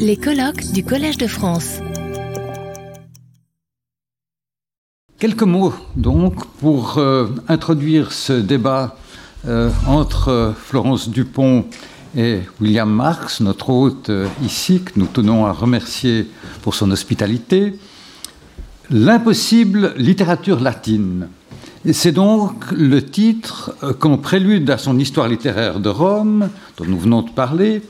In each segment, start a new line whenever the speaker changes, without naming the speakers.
Les colloques du Collège de France.
Quelques mots donc pour euh, introduire ce débat euh, entre euh, Florence Dupont et William Marx, notre hôte ici, que nous tenons à remercier pour son hospitalité. L'impossible littérature latine. C'est donc le titre qu'en prélude à son histoire littéraire de Rome, dont nous venons de parler,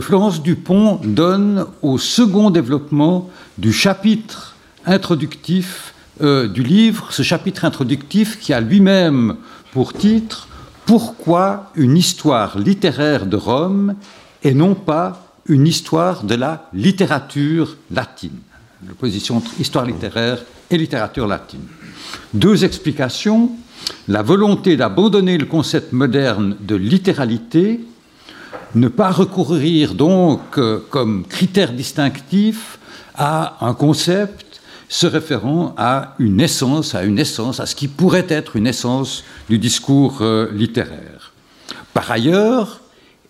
Florence Dupont donne au second développement du chapitre introductif euh, du livre, ce chapitre introductif qui a lui-même pour titre Pourquoi une histoire littéraire de Rome et non pas une histoire de la littérature latine? L'opposition entre histoire littéraire et littérature latine. Deux explications. La volonté d'abandonner le concept moderne de littéralité, ne pas recourir donc euh, comme critère distinctif à un concept se référant à une essence, à une essence, à ce qui pourrait être une essence du discours euh, littéraire. Par ailleurs,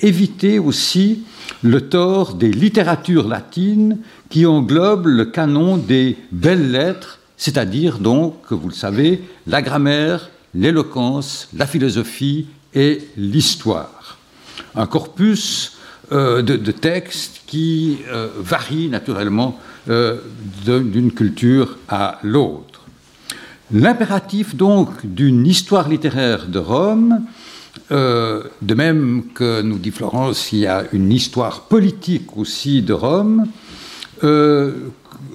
éviter aussi le tort des littératures latines qui englobent le canon des belles lettres, c'est-à-dire donc, vous le savez, la grammaire, l'éloquence, la philosophie et l'histoire. Un corpus euh, de, textes qui euh, varie naturellement euh, d'une culture à l'autre. L'impératif donc d'une histoire littéraire de Rome, euh, de même que nous dit Florence, il y a une histoire politique aussi de Rome,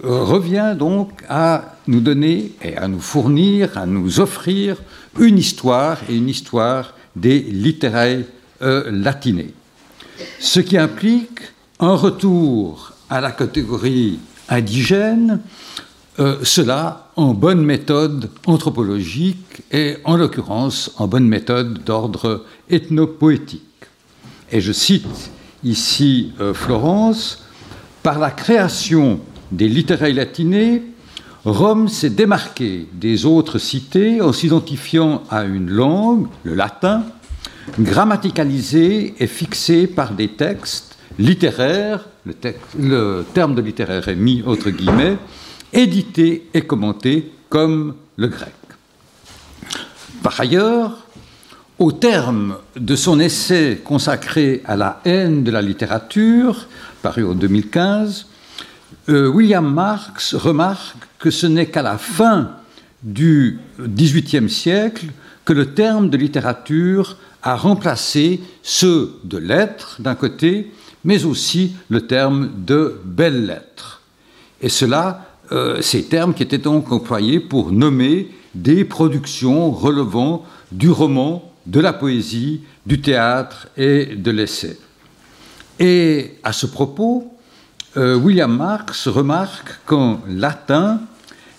revient donc à nous donner et à nous fournir, à nous offrir une histoire et une histoire des littéraires euh, latinés. Ce qui implique un retour à la catégorie indigène, euh, cela en bonne méthode anthropologique et en l'occurrence en bonne méthode d'ordre ethnopoétique. Et je cite ici euh, Florence, par la création des littéraires latinés, Rome s'est démarquée des autres cités en s'identifiant à une langue, le latin, grammaticalisée et fixée par des textes littéraires, le, terme de littéraire est mis entre guillemets, édité et commenté comme le grec. Par ailleurs, au terme de son essai consacré à la haine de la littérature, paru en 2015, euh, William Marx remarque que ce n'est qu'à la fin du XVIIIe siècle que le terme de littérature a remplacé ceux de lettres d'un côté, mais aussi le terme de belles lettres. Et cela euh, ces termes qui étaient donc employés pour nommer des productions relevant du roman, de la poésie, du théâtre et de l'essai. Et à ce propos, euh, William Marx remarque qu'en latin,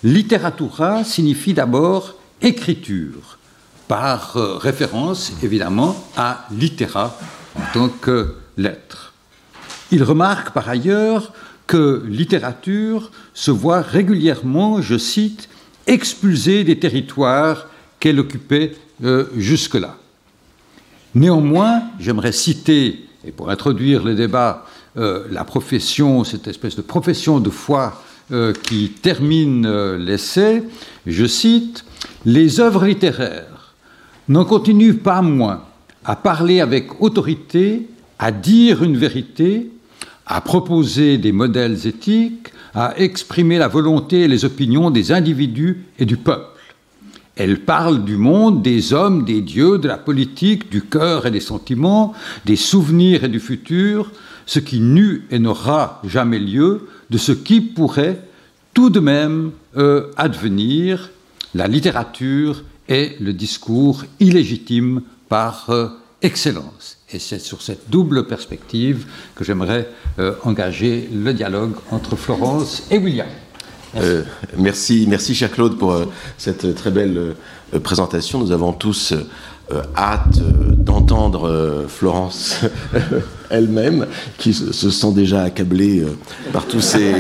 literatura signifie d'abord écriture, par euh, référence évidemment à littéra en tant que lettre. Il remarque par ailleurs que littérature se voit régulièrement, je cite, expulsée des territoires qu'elle occupait euh, jusque-là. Néanmoins, j'aimerais citer, et pour introduire le débat, euh, la profession, cette espèce de profession de foi qui termine l'essai, je cite, Les œuvres littéraires n'en continuent pas moins à parler avec autorité, à dire une vérité, à proposer des modèles éthiques, à exprimer la volonté et les opinions des individus et du peuple. Elle parle du monde, des hommes, des dieux, de la politique, du cœur et des sentiments, des souvenirs et du futur, ce qui n'eut et n'aura jamais lieu, de ce qui pourrait tout de même euh, advenir, la littérature et le discours illégitime par euh, excellence. Et c'est sur cette double perspective que j'aimerais euh, engager le dialogue entre Florence et William.
Merci. Euh, merci, merci, cher Claude, pour cette très belle présentation. Nous avons tous hâte d'entendre Florence elle-même, qui se sent déjà accablée par tous ces,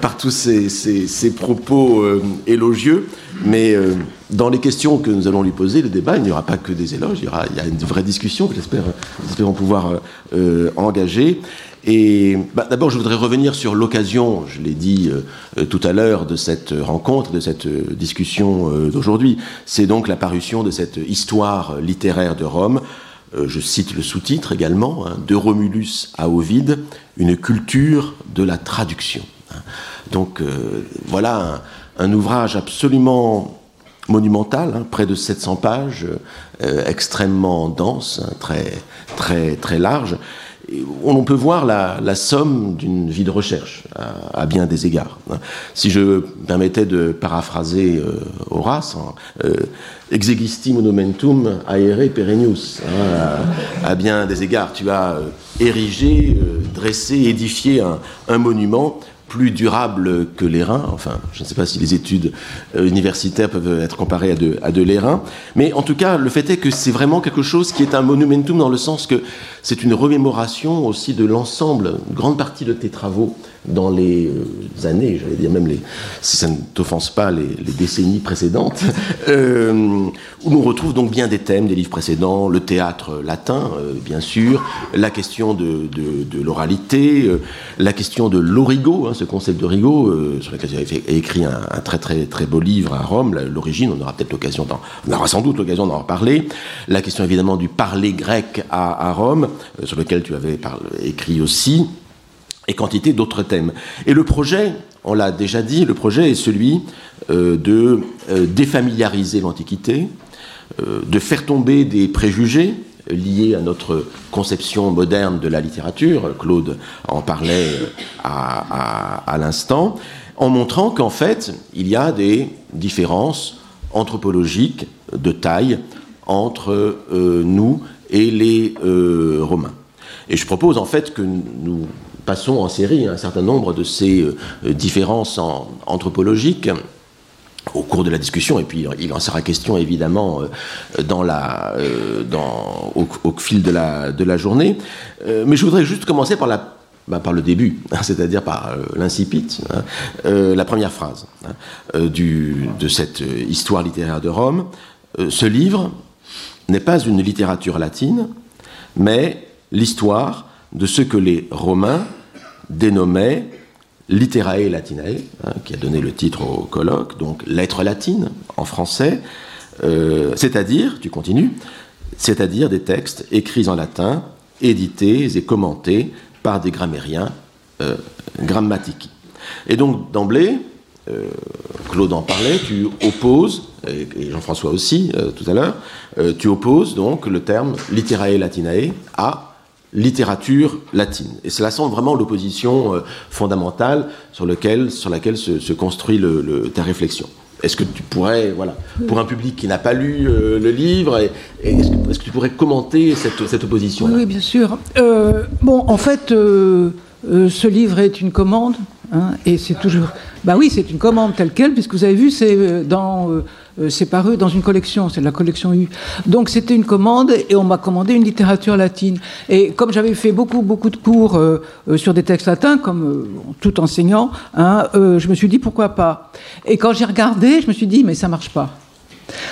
par tous ces, propos élogieux. Mais dans les questions que nous allons lui poser, le débat, il n'y aura pas que des éloges, il y, aura, a une vraie discussion que j'espère pouvoir engager. Et bah, d'abord, je voudrais revenir sur l'occasion, je l'ai dit euh, tout à l'heure, de cette rencontre, de cette euh, discussion euh, d'aujourd'hui. C'est donc la parution de cette histoire littéraire de Rome. Je cite le sous-titre également, hein, de Romulus à Ovide, une culture de la traduction. Donc voilà un, ouvrage absolument monumental, hein, près de 700 pages, extrêmement dense, hein, très large on peut voir la, somme d'une vie de recherche à, bien des égards. Hein. Si je permettais de paraphraser euh, Horace, hein, euh, exegisti monumentum aere perennius, hein, à, bien des égards, tu as euh, érigé, dressé, édifié un monument plus durable que l'airain. Enfin, je ne sais pas si les études euh, universitaires peuvent être comparées à de, à de l'airain. Mais en tout cas, le fait est que c'est vraiment quelque chose qui est un monumentum dans le sens que c'est une remémoration aussi de l'ensemble, grande partie de tes travaux dans les euh, années, j'allais dire même les, si ça ne t'offense pas, les, décennies précédentes, euh, où l'on retrouve donc bien des thèmes des livres précédents, le théâtre latin, euh, bien sûr, la question de, de, l'oralité, la question de l'origo, hein, ce concept d'origo, sur lequel j'ai écrit un, très très très beau livre à Rome, l'origine, on aura peut-être l'occasion d'en, on aura sans doute l'occasion d'en reparler, la question évidemment du parler grec à, à Rome, sur lequel tu avais écrit aussi, et quantité d'autres thèmes. Et le projet, on l'a déjà dit, le projet est celui euh, de euh, défamiliariser l'Antiquité, euh, de faire tomber des préjugés liés à notre conception moderne de la littérature, Claude en parlait à, à l'instant, en montrant qu'en fait, il y a des différences anthropologiques de taille entre nous et les Romains. Et je propose en fait que nous passons en série un certain nombre de ces euh, différences anthropologiques au cours de la discussion, et puis il en sera question évidemment euh, euh, au, fil de la, journée. Mais je voudrais juste commencer par, bah, le début, hein, c'est-à-dire par l'incipit, hein, la première phrase hein, de cette histoire littéraire de Rome. ce livre n'est pas une littérature latine, mais l'histoire de ce que les Romains dénommait Literae Latinae, hein, qui a donné le titre au colloque, donc lettres latines en français, euh, c'est-à-dire, tu continues, c'est-à-dire des textes écrits en latin, édités et commentés par des grammairiens euh, grammatiques. Et donc, d'emblée, euh, Claude en parlait, tu opposes, et, Jean-François aussi tout à l'heure, tu opposes donc le terme literae latinae à littérature latine. Et cela semble vraiment l'opposition euh, fondamentale sur, sur laquelle se, construit ta réflexion. Est-ce que tu pourrais, voilà, pour un public qui n'a pas lu euh, le livre, est-ce que, tu pourrais commenter cette, cette opposition
oui, bien sûr. Euh, bon, en fait, ce livre est une commande, hein, et c'est toujours. Bah oui, c'est une commande telle quelle, puisque vous avez vu, c'est dans c'est paru dans une collection, c'est la collection U. Donc c'était une commande et on m'a commandé une littérature latine. Et comme j'avais fait beaucoup, beaucoup de cours euh, euh, sur des textes latins, comme tout enseignant, hein, je me suis dit pourquoi pas. Et quand j'ai regardé, je me suis dit mais ça marche pas.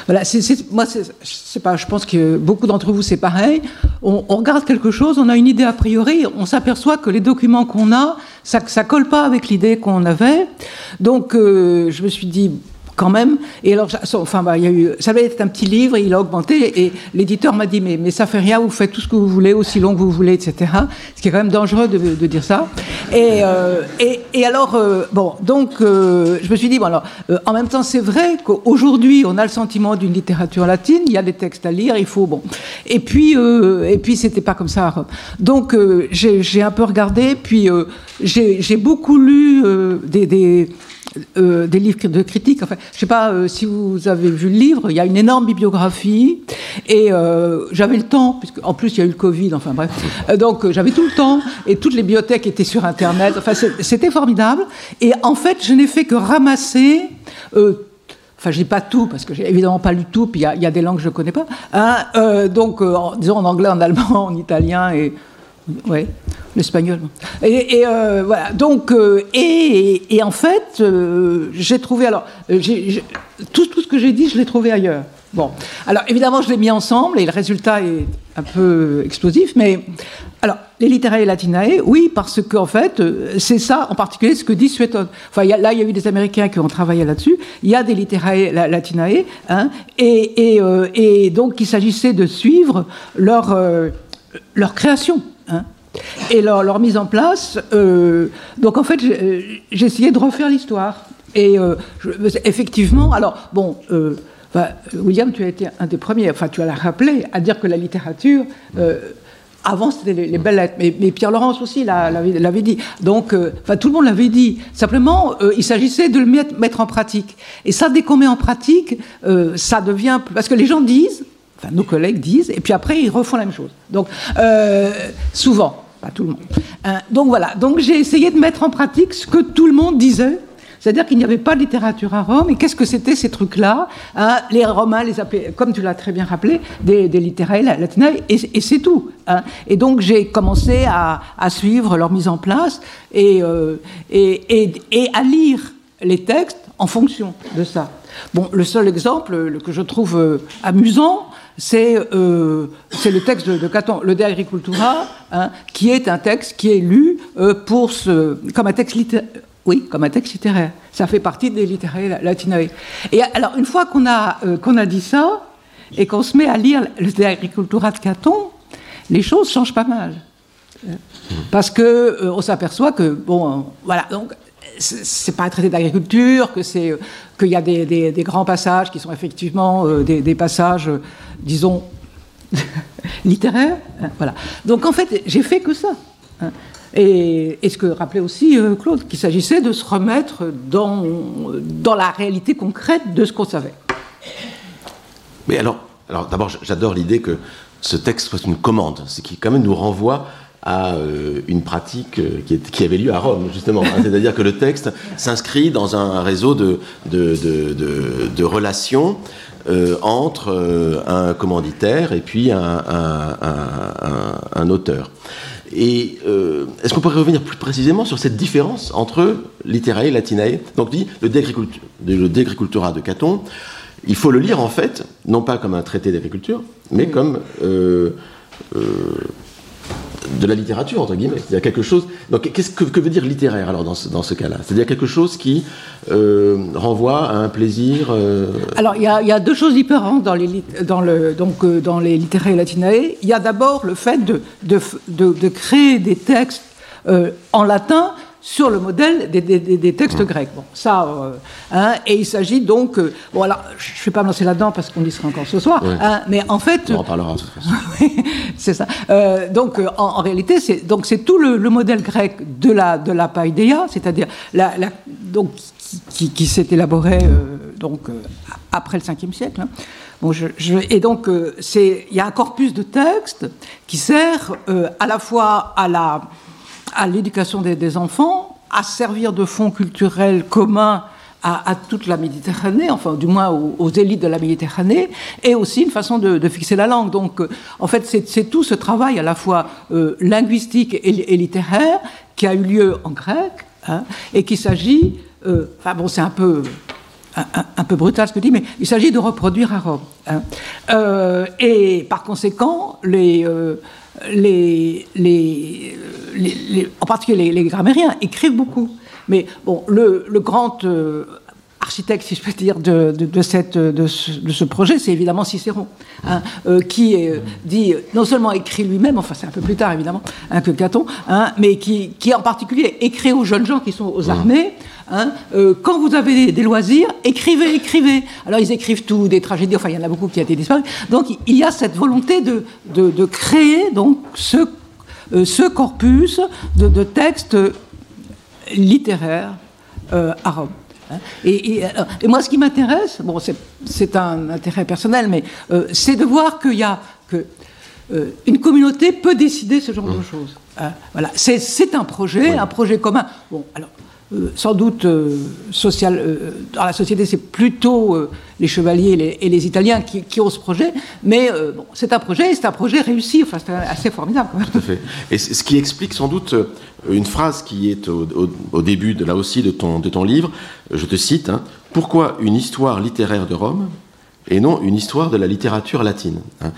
Voilà, moi, c'est pas, je pense que beaucoup d'entre vous, c'est pareil. On, regarde quelque chose, on a une idée a priori, on s'aperçoit que les documents qu'on a, ça, ça colle pas avec l'idée qu'on avait. Donc, je me suis dit, quand même. Et alors, enfin, bah, il y a eu, ça avait été un petit livre, il a augmenté, et l'éditeur m'a dit, mais, mais ça fait rien, vous faites tout ce que vous voulez, aussi long que vous voulez, etc. Ce qui est quand même dangereux de, de dire ça. Et, euh, et, et, alors, euh, bon, donc, euh, je me suis dit, bon, alors, en même temps, c'est vrai qu'aujourd'hui, on a le sentiment d'une littérature latine, il y a des textes à lire, il faut, bon. Et puis, et puis, c'était pas comme ça. Donc, j'ai un peu regardé, puis j'ai beaucoup lu des, des euh, des livres de critique. Enfin, je ne sais pas euh, si vous avez vu le livre, il y a une énorme bibliographie et euh, j'avais le temps, puisque en plus il y a eu le Covid, enfin bref. donc j'avais tout le temps et toutes les bibliothèques étaient sur Internet. Enfin, c'était formidable. Et en fait, je n'ai fait que ramasser. Enfin, je dis pas tout parce que j'ai évidemment pas lu tout, puis il y, a des langues que je ne connais pas. Hein, donc, disons en anglais, en allemand, en italien et Oui, l'espagnol. Et, euh, voilà. Donc, euh, et, en fait, euh, j'ai trouvé. Alors, tout, ce que j'ai dit, je l'ai trouvé ailleurs. Bon. Alors, évidemment, je l'ai mis ensemble et le résultat est un peu explosif, mais. Alors, les littéraires latinae, oui, parce qu'en en fait, c'est ça, en particulier, ce que dit Sueton. Enfin, là, il y a eu des Américains qui ont travaillé là-dessus. Il y a des littéraires latinae, hein, et, et, donc, il s'agissait de suivre leur, leur création. Hein. Et leur, mise en place, euh, donc en fait, j'ai essayé de refaire l'histoire. Et euh, effectivement, alors, bon, euh, William, tu as été un des premiers, enfin, tu as rappelé, à dire que la littérature. avant, c'était les, belles lettres, mais, Pierre Laurence aussi l'avait dit. Donc, enfin, tout le monde l'avait dit. Simplement, il s'agissait de le mettre, mettre, en pratique. Et ça, dès qu'on met en pratique, ça devient parce que les gens disent, nos collègues disent, et puis après, ils refont la même chose. Donc, souvent pas tout le monde. Hein, donc voilà, donc j'ai essayé de mettre en pratique ce que tout le monde disait. C'est-à-dire qu'il n'y avait pas de littérature à Rome. Et qu'est-ce que c'était ces trucs-là? Hein, Les Romains les appelaient, comme tu l'as très bien rappelé, des, des littéraires et, c'est tout. Hein. Et donc j'ai commencé à, suivre leur mise en place euh, et, à lire les textes en fonction de ça. Bon, le seul exemple que je trouve euh, euh, c'est le texte de, Caton, le De Agricultura, hein, qui est un texte qui est lu euh, comme un texte littéraire. Oui, comme un texte littéraire. Ça fait partie des littéraires latinoïdes. Et alors, une fois qu'on a, euh, qu'on a dit ça, et qu'on se met à lire le De Agricultura de Caton, les choses changent pas mal. Parce que on s'aperçoit que, bon, voilà, c'est pas un traité d'agriculture, que c'est qu'il y a des, grands passages qui sont effectivement des, passages disons, littéraire. Hein, voilà. Donc en fait, j'ai fait que ça. Hein. Et, ce que rappelait aussi euh, Claude, qu'il s'agissait de se remettre dans, dans la réalité concrète de ce qu'on savait.
Mais alors, alors d'abord, j'adore l'idée que ce texte soit une commande, ce qui quand même nous renvoie à euh, une pratique euh, qui, avait lieu à Rome, justement. Hein. C'est-à-dire que le texte s'inscrit dans un réseau de, de, de, de relations euh, entre euh, un commanditaire et puis un, auteur. Et euh, est-ce qu'on pourrait revenir plus précisément sur cette différence entre literae et latinae? Donc, dit le De de Caton, il faut le lire en fait, non pas comme un traité d'agriculture, mais comme de la littérature, entre guillemets. A quelque chose. Donc, qu'est-ce que, veut dire littéraire alors dans ce, dans ce cas-là? C'est-à-dire quelque chose qui euh, renvoie à un plaisir. Euh,
alors, il y, y, a, deux choses différentes dans les, dans le, donc, euh, dans les littéraires latinae. Il y a d'abord le fait de, de, de, créer des textes en latin sur le modèle des, textes grecs. Bon, ça, euh, hein, et il s'agit donc, euh, bon alors, je ne vais pas me lancer là-dedans parce qu'on y sera encore ce soir, hein, mais en fait,
on en parlera de toute façon.
c'est ça. Euh, donc, en, réalité, c'est donc c'est tout le, modèle grec de la de la païdéia, c'est-à-dire la, donc qui, s'est élaboré donc après le 5e siècle. Hein. Bon, je, et donc, il y a un corpus de textes qui sert à la fois à la à l'éducation des, enfants, à servir de fonds culturel commun à, toute la Méditerranée, enfin du moins aux, élites de la Méditerranée, et aussi une façon de, fixer la langue. Donc euh, en fait c'est tout ce travail à la fois euh, linguistique et, littéraire qui a eu lieu en grec, hein, et qu'il s'agit, euh, bon c'est un peu... Un, peu brutal ce que je dis, mais il s'agit de reproduire à Rome. Hein. et par conséquent, les, les, les, en particulier les, grammairiens, écrivent beaucoup. Mais bon, le, grand euh, architecte, si je peux dire, de, cette, de, ce, projet, c'est évidemment Cicéron, hein, euh, qui euh, dit, non seulement écrit lui-même, enfin c'est un peu plus tard évidemment hein, que Caton, hein, mais qui, qui, en particulier écrit aux jeunes gens qui sont aux armées, Hein, euh, quand vous avez des, loisirs, écrivez, écrivez. Alors ils écrivent tout, des tragédies, enfin il y en a beaucoup qui ont été disparu. Donc il y a cette volonté de, de, créer donc ce, euh, ce corpus de, textes littéraires euh, à Rome. Hein. Et, et, moi, ce qui m'intéresse, bon, c'est un intérêt personnel, mais c'est de voir qu'il y a que une communauté peut décider ce genre de mmh. choses. Hein. voilà, c'est un projet, un projet commun. Bon, alors euh, sans doute euh, social, euh, dans la société, c'est plutôt les chevaliers et les, Italiens qui, ont ce projet, mais bon, c'est un projet, c'est un projet réussi, enfin c'est assez formidable. Quand
fait. Et ce qui explique sans doute une phrase qui est au, début de là aussi de ton, de ton livre, je te cite, hein, pourquoi une histoire littéraire de Rome et non une histoire de la littérature latine? Hein,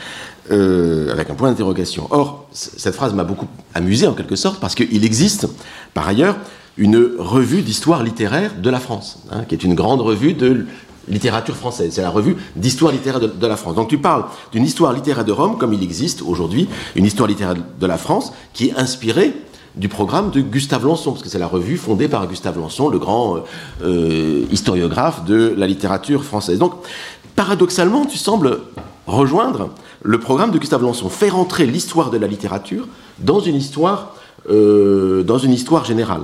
avec un point d'interrogation. Or, cette phrase m'a beaucoup amusé en quelque sorte parce qu'il existe par ailleurs une revue d'histoire littéraire de la France, hein, qui est une grande revue de littérature française. C'est la revue d'histoire littéraire de, la France. Donc tu parles d'une histoire littéraire de Rome, comme il existe aujourd'hui une histoire littéraire de la France, qui est inspirée du programme de Gustave Lançon, parce que c'est la revue fondée par Gustave Lançon, le grand euh, historiographe de la littérature française. Donc, paradoxalement, tu sembles rejoindre le programme de Gustave Lançon, faire entrer l'histoire de la littérature dans une histoire euh, dans une histoire générale.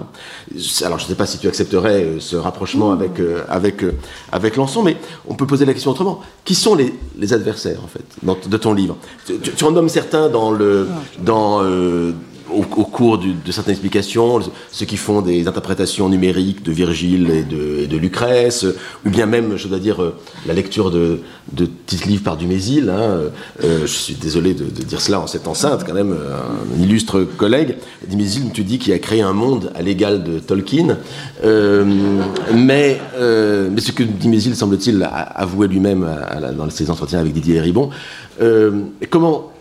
Alors, je ne sais pas si tu accepterais euh, ce rapprochement avec, euh, avec, euh, avec Lançon, mais on peut poser la question autrement. Qui sont les, les adversaires, en fait, dans, de ton livre? Tu, tu, en nommes certains dans le. Dans, au, cours de certaines explications, ceux qui font des interprétations numériques de Virgile et de, Lucrèce, ou bien même, je dois dire, euh, la lecture de, de petits livres par Dumézil. Hein, euh, je suis désolé de, dire cela en cette enceinte, quand même, un illustre collègue. Dumézil, tu dis, qui a créé un monde à l'égal de Tolkien. Euh, mais, euh, mais ce que Dumézil, semble-t-il, a avoué lui-même dans ses entretiens avec Didier Ribon. Euh, comment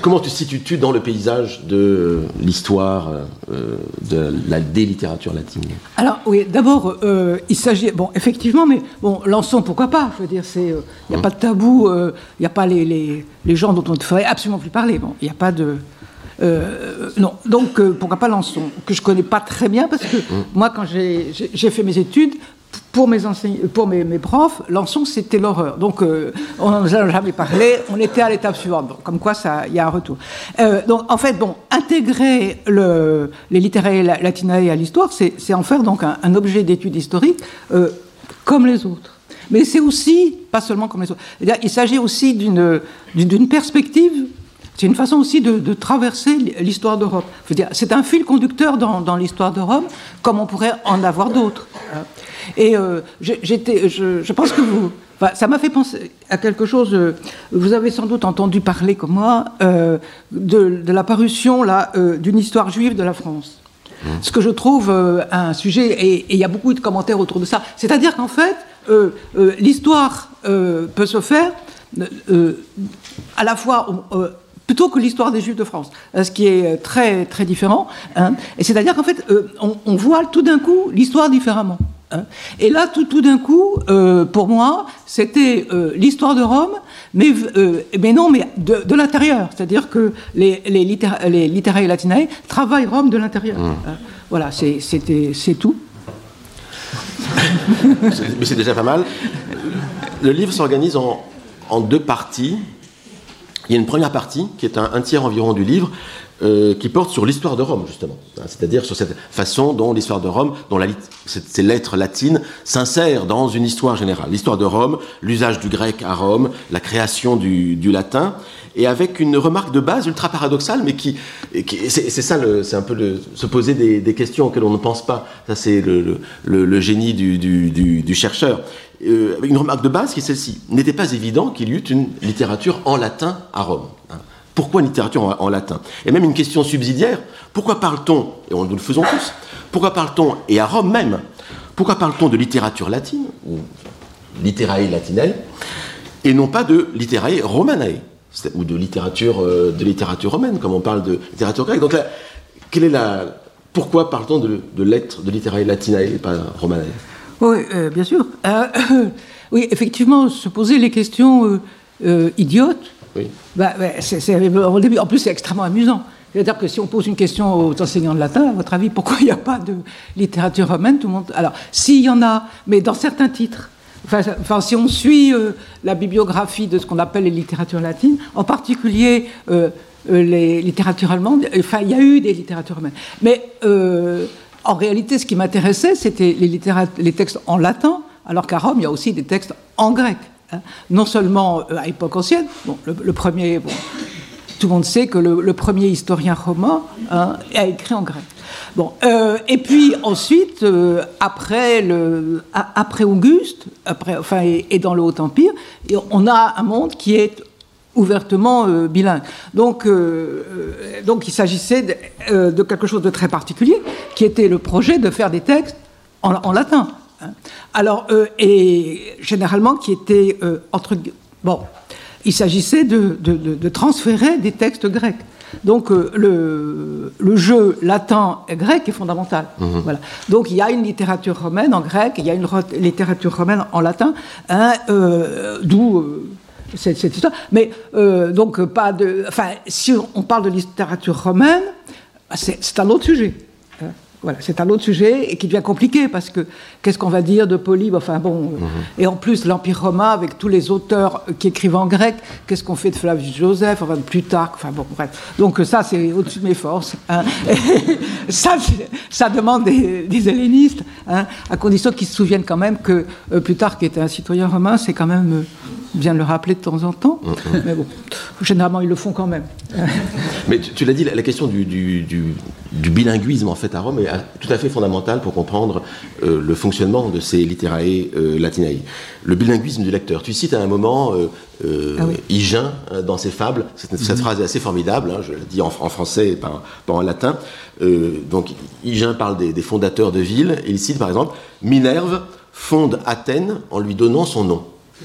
Comment te situes-tu dans le paysage de l'histoire euh, de la, des littératures latines
Alors oui, d'abord, euh, il s'agit, bon, effectivement, mais bon, Lançon, pourquoi pas? Je veux dire, c'est, il euh, n'y a mmh. pas de tabou, il n'y a pas les, les, les, gens dont on ne ferait absolument plus parler. Bon, il n'y a pas de, non, donc pourquoi pas Lançon, que je connais pas très bien parce que mmh. moi, quand j'ai fait mes études, pour mes, pour mes, profs, Lançon, c'était l'horreur. Donc, euh, on n'en a jamais parlé. On était à l'étape suivante. Bon, comme quoi, il y a un retour. Euh, donc, en fait, bon, intégrer le, les littéraires latinae à l'histoire, c'est en faire donc un, objet d'étude historique euh, comme les autres. Mais c'est aussi, pas seulement comme les autres, il s'agit aussi d'une perspective c'est une façon aussi de, traverser l'histoire de Rome. C'est un fil conducteur dans, dans l'histoire de Rome, comme on pourrait en avoir d'autres. Et euh, j'étais, je, je, pense que vous, enfin, ça m'a fait penser à quelque chose. Euh, vous avez sans doute entendu parler, comme moi, euh, de, de, la parution là d'une histoire juive de la France. Mmh. Ce que je trouve un sujet, et il y a beaucoup de commentaires autour de ça. C'est-à-dire qu'en fait, l'histoire peut se faire à la fois plutôt que l'histoire des Juifs de France, ce qui est très très différent. Hein. Et c'est-à-dire qu'en fait, on, on, voit tout d'un coup l'histoire différemment. Hein. Et là, tout, tout d'un coup, euh, pour moi, c'était euh, l'histoire de Rome, mais, euh, mais non, mais de, de l'intérieur. C'est-à-dire que les, les, littéra les littéraires latinae travaillent Rome de l'intérieur. Mmh. Hein. Voilà, c'est tout.
mais c'est déjà pas mal. Le livre s'organise en, en deux parties. Il y a une première partie, qui est un, un tiers environ du livre, euh, qui porte sur l'histoire de Rome, justement. C'est-à-dire sur cette façon dont l'histoire de Rome, dont ces lettres latines s'insèrent dans une histoire générale. L'histoire de Rome, l'usage du grec à Rome, la création du, latin, et avec une remarque de base ultra paradoxale, mais qui, c'est ça, c'est un peu se poser des, questions auxquelles on ne pense pas. Ça, c'est le, génie du, chercheur euh, une remarque de base qui est celle-ci. N'était pas évident qu'il y eut une littérature en latin à Rome. Hein. Pourquoi une littérature en, latin Et même une question subsidiaire, pourquoi parle-t-on, et nous le faisons tous, pourquoi parle-t-on, et à Rome même, pourquoi parle-t-on de littérature latine, ou literae latinae, et non pas de literae romanae, ou de littérature, euh, de littérature romaine, comme on parle de littérature grecque. Donc quelle est la... Pourquoi parle-t-on de, lettres, de literae latinae et pas romanae
oui, euh, bien sûr. Euh, oui, effectivement, se poser les questions idiotes.
Oui.
Bah, bah, au début, en plus, c'est extrêmement amusant. C'est-à-dire que si on pose une question aux enseignants de latin, à votre avis, pourquoi il n'y a pas de littérature romaine Tout le monde. Alors, s'il y en a, mais dans certains titres. Enfin, si on suit euh, la bibliographie de ce qu'on appelle les littératures latines, en particulier euh, les littératures allemandes, enfin, il y a eu des littératures romaines. Mais En réalité, ce qui m'intéressait, c'était les, textes en latin, alors qu'à Rome, il y a aussi des textes en grec. Hein. Non seulement euh, à époque ancienne, bon, le, premier, tout le monde sait que le, premier historien romain hein, a écrit en grec. Bon, euh, et puis ensuite, après, le, après Auguste, après, enfin, et, dans le Haut Empire, on a un monde qui est ouvertement bilingue. Donc, donc il s'agissait de, quelque chose de très particulier, qui était le projet de faire des textes en, latin. Hein. Alors, et généralement qui était entre bon, il s'agissait de, transférer des textes grecs. Donc euh, le, jeu latin et grec est fondamental. Mhm. Voilà. Donc il y a une littérature romaine en grec, il y a une littérature romaine en latin, hein, euh, d'où euh, cette, cette, histoire. Mais donc pas de. Enfin, si on parle de littérature romaine, c'est un autre sujet. Voilà, c'est un autre sujet et qui devient compliqué parce que qu'est-ce qu'on va dire de Polybe Enfin bon, mhm. et en plus l'Empire romain avec tous les auteurs qui écrivent en grec, qu'est-ce qu'on fait de Flavius Joseph Enfin plus tard, enfin bon bref. Donc ça c'est au-dessus de mes forces. Hein. ça, ça demande des, hellénistes, hein, à condition qu'ils se souviennent quand même que euh, Plutarque était un citoyen romain, c'est quand même euh, bien de le rappeler de temps en temps. Mhm. Mais bon, généralement ils le font quand même.
Mais tu, l'as dit, la, question du, du, bilinguisme en fait à Rome est tout à fait fondamentale pour comprendre euh, le fonctionnement de ces literae euh, latinae. Le bilinguisme du lecteur. Tu cites à un moment euh, euh ah dans ses fables. Cette, mhm. phrase est assez formidable. Hein, je la dis en, français et pas, en latin. donc Hygin parle des, des, fondateurs de villes et il cite par exemple Minerve fonde Athènes en lui donnant son nom.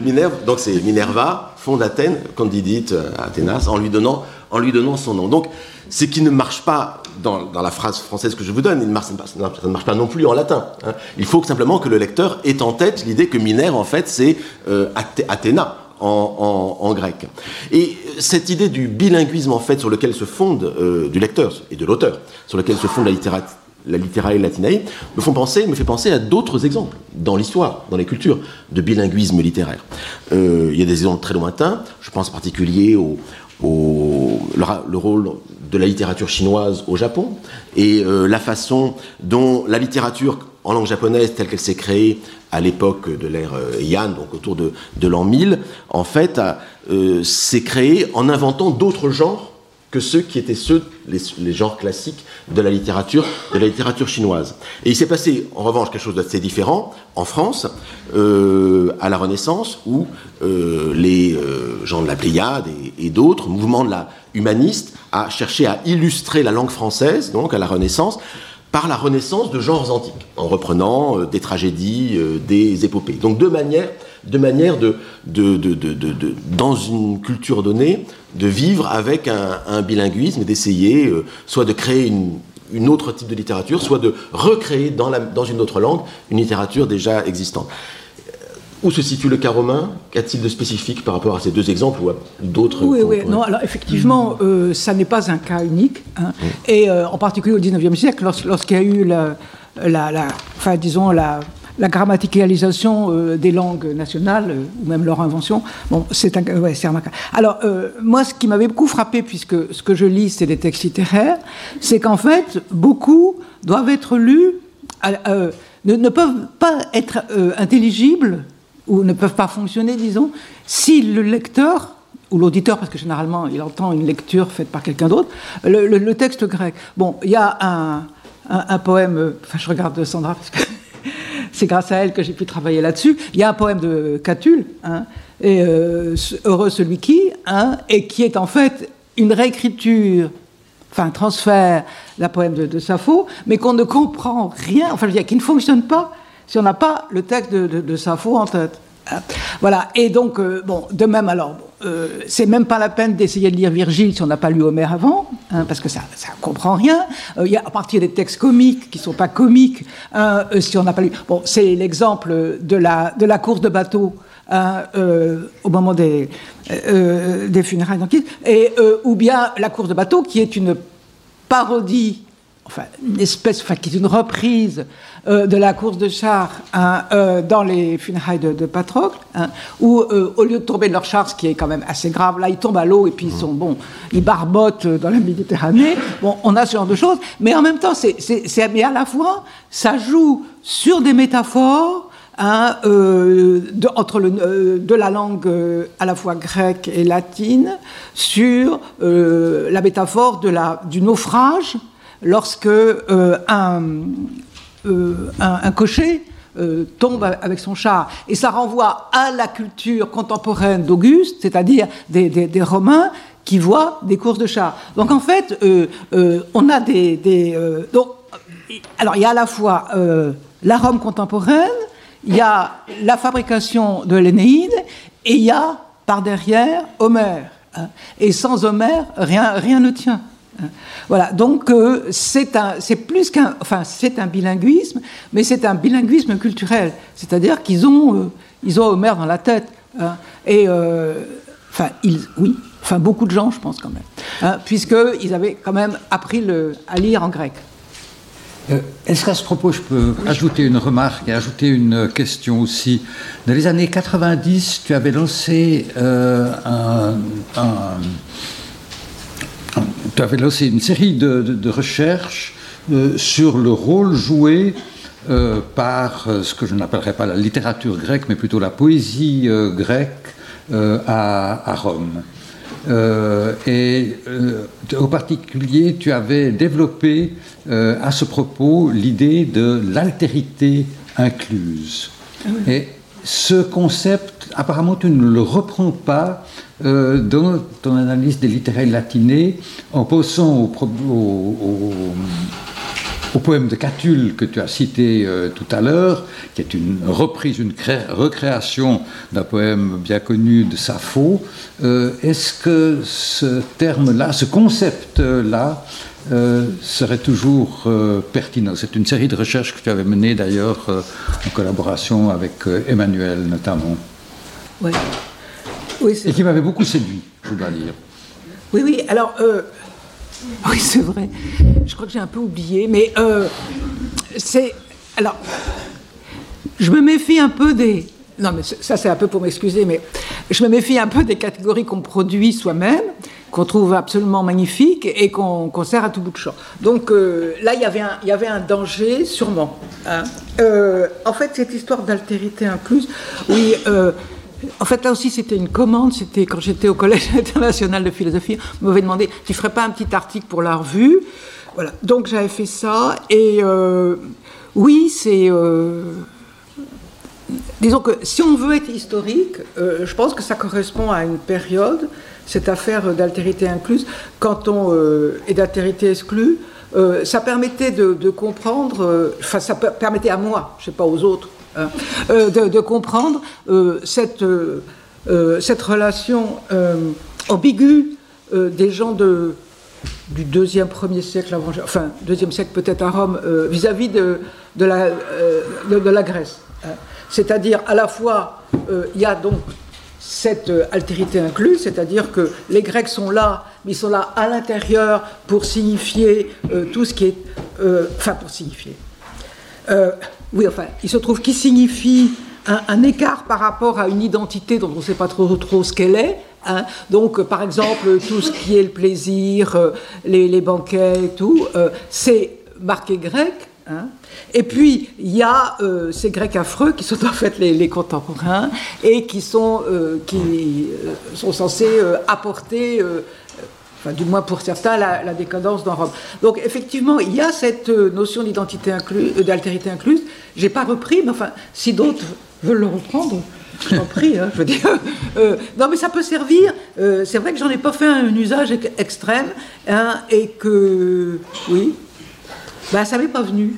Minerve, donc c'est Minerva, fonde Athènes, candidite à Athénas, en lui donnant, en lui donnant son nom. Donc, ce qui ne marche pas dans, la phrase française que je vous donne, ça ne marche pas non plus en latin. Hein. Il faut simplement que le lecteur ait en tête l'idée que Minerve, en fait, c'est euh, Athéna. En, grec. Et cette idée du bilinguisme, en fait, sur lequel se fonde, euh, du lecteur et de l'auteur, sur lequel se fonde la littérature, la latinae, me fait penser à d'autres exemples dans l'histoire, dans les cultures de bilinguisme littéraire. Euh, il y a des exemples très lointains. Je pense en particulier au, le, rôle de la littérature chinoise au Japon et euh, la façon dont la littérature en langue japonaise telle qu'elle s'est créée à l'époque de l'ère euh, Yan, donc autour de, l'an 1000, en fait, s'est créée en inventant d'autres genres que ceux qui étaient ceux, les, genres classiques de la littérature, de la littérature chinoise. Et il s'est passé, en revanche, quelque chose d'assez différent en France, euh, à la Renaissance, où euh, les euh, gens de la Pléiade et, d'autres, mouvements de la humaniste, a cherché à illustrer la langue française, donc à la Renaissance, par la renaissance de genres antiques, en reprenant des tragédies, des épopées. Donc deux manières de manière de, dans une culture donnée, de vivre avec un, bilinguisme et d'essayer euh, soit de créer une, autre type de littérature, soit de recréer dans, la, dans une autre langue une littérature déjà existante. Où se situe le cas romain? Qu'a-t-il de spécifique par rapport à ces deux exemples ou à d'autres
Oui, oui, non, alors effectivement, euh, ça n'est pas un cas unique. Hein. Et euh, en particulier au XIXe siècle, lorsqu'il y a eu la, la, la, enfin, disons, la, la grammaticalisation euh, des langues nationales, euh, ou même leur invention, bon, c'est un, ouais, un Alors, euh, moi, ce qui m'avait beaucoup frappé, puisque ce que je lis, c'est des textes littéraires, c'est qu'en fait, beaucoup doivent être lus, ne, peuvent pas être intelligibles, ou ne peuvent pas fonctionner, disons, si le lecteur ou l'auditeur, parce que généralement il entend une lecture faite par quelqu'un d'autre, le, texte grec. Bon, il y a un, un poème, enfin je regarde Sandra parce que c'est grâce à elle que j'ai pu travailler là-dessus. Il y a un poème de Catulle, hein, euh, Heureux celui qui, hein, et qui est en fait une réécriture, enfin un transfert d'un poème de, Sappho, mais qu'on ne comprend rien, enfin je veux dire, qui ne fonctionne pas si on n'a pas le texte de, de Sappho en tête. Voilà, et donc, euh, bon, de même, alors, euh, c'est même pas la peine d'essayer de lire Virgile si on n'a pas lu Homère avant, hein, parce que ça ne comprend rien. Euh, il y a à partir des textes comiques qui ne sont pas comiques, hein, si on n'a pas lu. Bon, c'est l'exemple de la, de la course de bateau. Hein, au moment des, des funérailles et ou bien la course de bateau qui est une parodie enfin une espèce, enfin qui est une reprise euh, de la course de chars hein, euh, dans les funérailles de, Patrocle, hein, où euh, au lieu de tomber de leur char, ce qui est quand même assez grave, là ils tombent à l'eau et puis ils sont bon, ils barbotent dans la Méditerranée. Bon, on a ce genre de choses, mais en même temps, c'est, mais à la fois, ça joue sur des métaphores. Hein, de, entre le, de la langue à la fois grecque et latine sur la métaphore de la, du naufrage lorsque un, un, cocher tombe avec son char. Et ça renvoie à la culture contemporaine d'Auguste, c'est-à-dire des, des, Romains qui voient des courses de chars. Donc en fait, on a des... des donc, alors il y a à la fois la Rome contemporaine, il y a la fabrication de l'Énéide, et il y a par derrière Homère. Hein. Et sans Homère, rien, rien ne tient. Hein. Voilà, donc euh, c'est plus qu'un, enfin c'est un bilinguisme, mais c'est un bilinguisme culturel, c'est-à-dire qu'ils ont, euh, ils ont Homère dans la tête, hein. et euh, enfin ils, oui, enfin beaucoup de gens, je pense quand même, hein, puisqu'ils avaient quand même appris le, à lire en grec.
Euh, est-ce qu'à ce propos, je peux ajouter une remarque et ajouter une question aussi Dans les années 90, tu avais lancé, euh, tu avais lancé une série de, recherches euh, sur le rôle joué par ce que je n'appellerais pas la littérature grecque, mais plutôt la poésie grecque à, Rome. Euh, et euh, au particulier, tu avais développé euh, à ce propos l'idée de l'altérité incluse. Ah et ce concept, apparemment, tu ne le reprends pas dans ton analyse des littéraires latinés en au au poème de Catulle que tu as cité euh, tout à l'heure, qui est une reprise, une recréation d'un poème bien connu de Sappho, euh, est-ce que ce terme-là, ce concept-là, euh, serait toujours pertinent C'est une série de recherches que tu avais menées d'ailleurs en collaboration avec Emmanuel notamment.
Oui.
oui Et qui m'avait beaucoup séduit, je dois dire.
Oui, oui. Alors, Oui, c'est vrai. Je crois que j'ai un peu oublié, mais euh, c'est. Alors, je me méfie un peu des. Non, mais ça, c'est un peu pour m'excuser, mais je me méfie un peu des catégories qu'on produit soi-même, qu'on trouve absolument magnifiques et qu'on sert à tout bout de champ. Donc euh, là, il y avait un, danger, sûrement. Hein. Euh, en fait, cette histoire d'altérité incluse, oui. En fait, là aussi, c'était une commande. C'était quand j'étais au Collège international de philosophie. On m'avait demandé Tu ferais pas un petit article pour la revue? Voilà. Donc, j'avais fait ça. Et euh, oui, c'est. Euh, disons que si on veut être historique, euh, je pense que ça correspond à une période, cette affaire d'altérité incluse. Quand on est d'altérité exclue, ça permettait de, comprendre, enfin, ça permettait à moi, je ne sais pas aux autres, Hein, euh, de, comprendre euh, cette, euh, cette relation ambiguë des gens de, du deuxième, premier siècle avant, enfin deuxième siècle peut-être à Rome, vis-à-vis de, de, la, de, la Grèce. Hein. C'est-à-dire à la fois, il y a donc cette altérité incluse, c'est-à-dire que les Grecs sont là, mais ils sont là à l'intérieur pour signifier tout ce qui est... enfin, pour signifier. Oui, enfin, il se trouve qu'il signifie un, écart par rapport à une identité dont on ne sait pas trop, trop ce qu'elle est. Hein. Donc, par exemple, tout ce qui est le plaisir, euh, les, banquets et tout, euh, c'est marqué grec. Hein. Et puis, il y a euh, ces Grecs affreux qui sont en fait les, contemporains et qui sont, qui, sont censés apporter du moins pour certains, la, décadence dans Rome. Donc effectivement, il y a cette euh, notion d'identité incluse, euh, d'altérité incluse. J'ai pas repris, mais enfin, si d'autres veulent le reprendre, je t'en prie, hein, je veux. Euh, non, mais ça peut servir. c'est vrai que j'en ai pas fait un, usage extrême, hein, et que, oui, ben, ça m'est pas venu.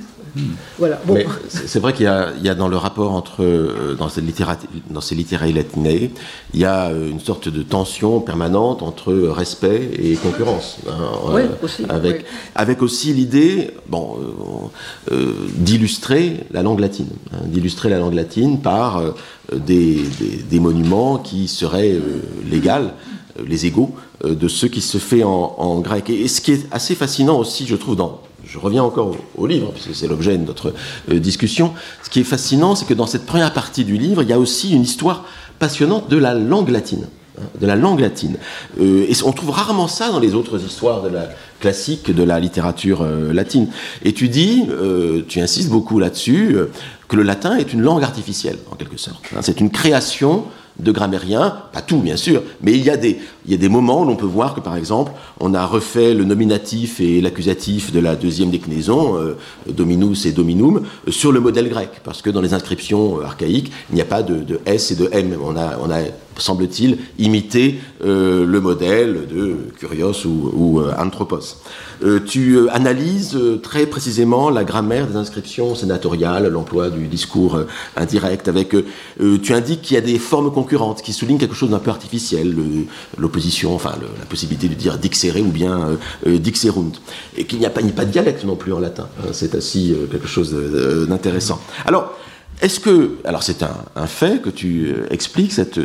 Voilà. C'est vrai qu'il y, a dans le rapport entre euh, dans ces littératures, dans ces il y a euh, une sorte de tension permanente entre respect et concurrence.
Hein, oui, euh, aussi,
avec, avec aussi l'idée, bon, d'illustrer la langue latine, hein, d'illustrer la langue latine par des, monuments qui seraient légaux, les égaux de ce qui se fait en, en grec. Et, ce qui est assez fascinant aussi, je trouve, dans je reviens encore au, livre, puisque c'est l'objet de notre euh, discussion. Ce qui est fascinant, c'est que dans cette première partie du livre, il y a aussi une histoire passionnante de la langue latine. Hein, de la langue latine. Euh, on trouve rarement ça dans les autres histoires de la classique de la littérature euh, latine. Et tu dis, tu insistes beaucoup là-dessus, que le latin est une langue artificielle, en quelque sorte. Hein. c'est une création de grammairiens, pas tout bien sûr, mais il y a des, il y a des moments où l'on peut voir que par exemple, on a refait le nominatif et l'accusatif de la deuxième déclinaison, euh, dominus et dominum, sur le modèle grec, parce que dans les inscriptions archaïques, il n'y a pas de, S et de M. On a semble-t-il, imité euh, le modèle de Curios ou, euh, Anthropos. Euh, tu analyses très précisément la grammaire des inscriptions sénatoriales, l'emploi du discours indirect, avec, tu indiques qu'il y a des formes concurrentes qui soulignent quelque chose d'un peu artificiel, l'opposition, enfin la possibilité de dire dixere ou bien dixerunt, et qu'il n'y a, pas, pas de dialecte non plus en latin. Hein, c'est aussi quelque chose d'intéressant. Alors, est-ce que, alors c'est un, fait que tu euh, expliques, cette,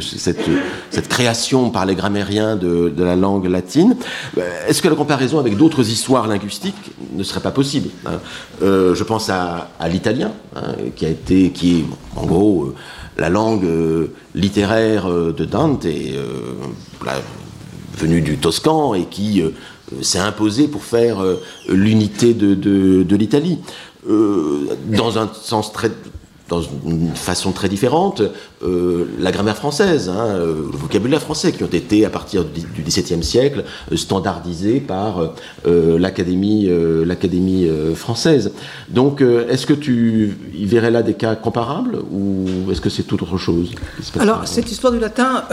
création par les grammairiens de, la langue latine, euh, est-ce que la comparaison avec d'autres histoires linguistiques ne serait pas possible hein? Euh, Je pense à, l'italien, hein, qui a été, qui est en gros la langue littéraire de Dante, venue du Toscan et qui s'est imposée pour faire l'unité de l'Italie. dans un sens très, dans une façon très différente euh, la grammaire française, hein, euh, le vocabulaire français, qui ont été à partir du XVIIe siècle euh, standardisés par l'Académie, l'Académie française. Donc, est-ce que tu y verrais là des cas comparables ou est-ce que c'est tout autre chose
Alors, cette histoire du latin.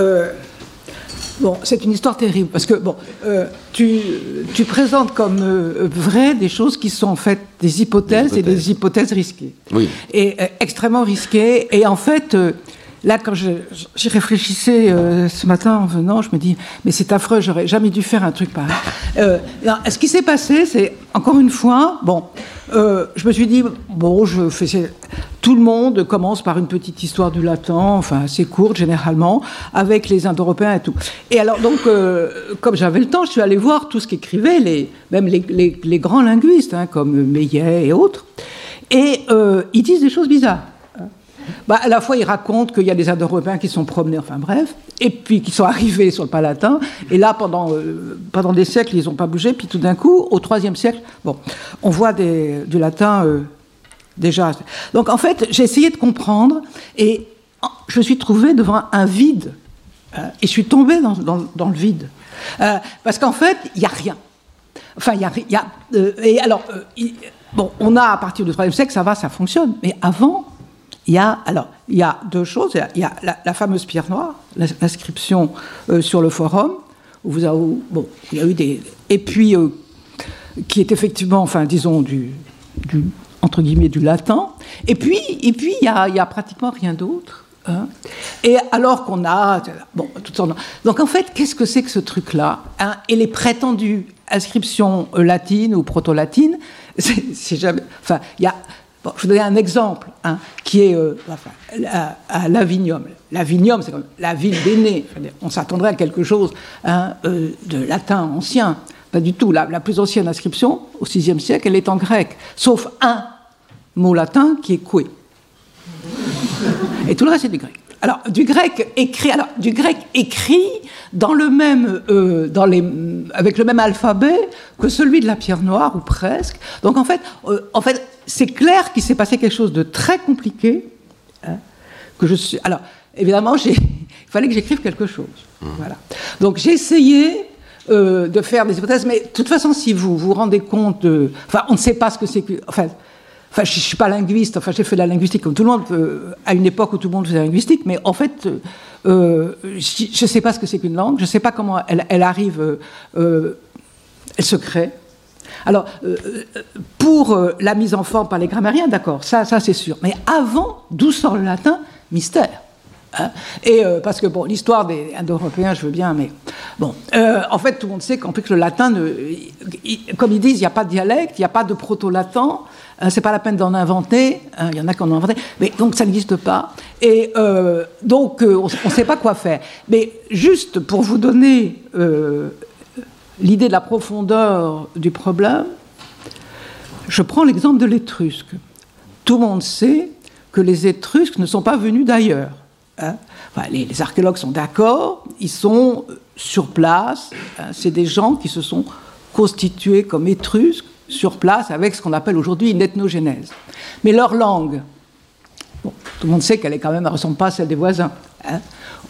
Bon, c'est une histoire terrible parce que bon, tu, tu, présentes comme vrai des choses qui sont en fait des hypothèses, et des hypothèses risquées.
Oui.
Et extrêmement risquées. Et en fait, Là, quand j'y réfléchissais euh, ce matin en venant, je me dis, mais c'est affreux, j'aurais jamais dû faire un truc pareil. Euh, ce qui s'est passé, c'est, encore une fois, bon, euh, je me suis dit, bon, je fais, tout le monde commence par une petite histoire du latin, enfin assez courte généralement, avec les Indo-Européens et tout. Et alors, donc, comme j'avais le temps, je suis allé voir tout ce qu'écrivaient les, même les, grands linguistes, hein, comme Meillet et autres. Et ils disent des choses bizarres. Bah, à la fois, il raconte qu'il y a des Indo-Européens qui sont promenés, enfin bref, et puis qui sont arrivés sur le Palatin. Et là, pendant, euh, pendant des siècles, ils n'ont pas bougé. Puis tout d'un coup, au IIIe siècle, bon, on voit du latin euh, déjà. Donc en fait, j'ai essayé de comprendre et je suis trouvé devant un vide. Euh, et je suis tombé dans, le vide. parce qu'en fait, il n'y a rien. Enfin, il y a. Y et alors, bon, on a à partir du IIIe siècle, ça va, ça fonctionne. Mais avant, il y a, alors, il y a deux choses. Il y a, la, fameuse pierre noire, l'inscription euh, sur le forum, où vous avez, bon, il y a eu des. Et puis, euh, qui est effectivement, enfin, disons, du, du, entre guillemets, du latin. Et puis, et puis il, y a, a pratiquement rien d'autre. Hein. Et alors qu'on a. Bon, sortes Donc, en fait, qu'est-ce que c'est que ce truc-là hein? Et les prétendues inscriptions euh, latines ou proto-latines, c'est jamais. Enfin, il y a je vous donne un exemple, hein, qui est euh, à, Lavinium. Lavinium, c'est comme la ville d'aînés. On s'attendrait à quelque chose hein, euh, de latin ancien. Pas du tout. La, plus ancienne inscription, au VIe siècle, elle est en grec, sauf un mot latin qui est coué. Et tout le reste est du grec. Alors, du grec écrit, alors, du grec écrit dans le même, euh, dans les, avec le même alphabet que celui de la pierre noire, ou presque. Donc, en fait, en fait c'est clair qu'il s'est passé quelque chose de très compliqué. Hein, que je suis. Alors, évidemment, il fallait que j'écrive quelque chose. Mmh. Voilà. Donc, j'ai essayé euh, de faire des hypothèses, mais de toute façon, si vous vous rendez compte, enfin, on ne sait pas ce que c'est que. Enfin, enfin je ne suis pas linguiste, enfin, j'ai fait de la linguistique comme tout le monde, euh, à une époque où tout le monde faisait la linguistique, mais en fait, euh, je ne sais pas ce que c'est qu'une langue, je ne sais pas comment elle, arrive, elle se crée. Alors, euh, euh, pour euh, la mise en forme par les grammairiens, d'accord, ça, ça c'est sûr. Mais avant, d'où sort le latin Mystère. Hein et parce que bon, l'histoire des Indo-Européens, je veux bien, mais bon, en fait, tout le monde sait qu'en plus le latin, comme ils disent, il n'y a pas de dialecte, il n'y a pas de proto-latin, c'est pas la peine d'en inventer. Hein, il y en a qui en ont inventé, mais donc ça n'existe pas. Et donc on ne sait pas quoi faire. Mais juste pour vous donner l'idée de la profondeur du problème, je prends l'exemple de l'étrusque. Tout le monde sait que les Étrusques ne sont pas venus d'ailleurs. Hein. les, archéologues sont d'accord, ils sont sur place, hein. c'est des gens qui se sont constitués comme Étrusques sur place avec ce qu'on appelle aujourd'hui une ethnogénèse. Mais leur langue, tout le monde sait qu'elle est quand même, ne ressemble pas à celle des voisins. Hein.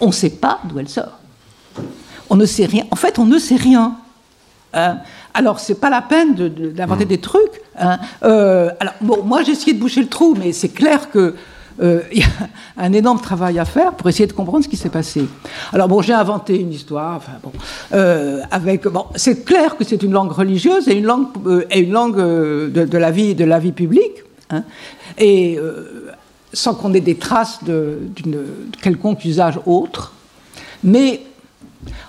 on ne sait pas d'où elle sort. On ne sait rien. En fait, on ne sait rien. Hein. alors, c'est pas la peine d'inventer des trucs. Hein. Euh, alors, bon, moi, j'ai essayé de boucher le trou, mais c'est clair que euh, il y a un énorme travail à faire pour essayer de comprendre ce qui s'est passé. Alors bon, j'ai inventé une histoire. Enfin bon, euh, avec bon, c'est clair que c'est une langue religieuse et une langue et une langue de, la vie de la vie publique. Hein, et sans qu'on ait des traces d'une quelconque usage autre. Mais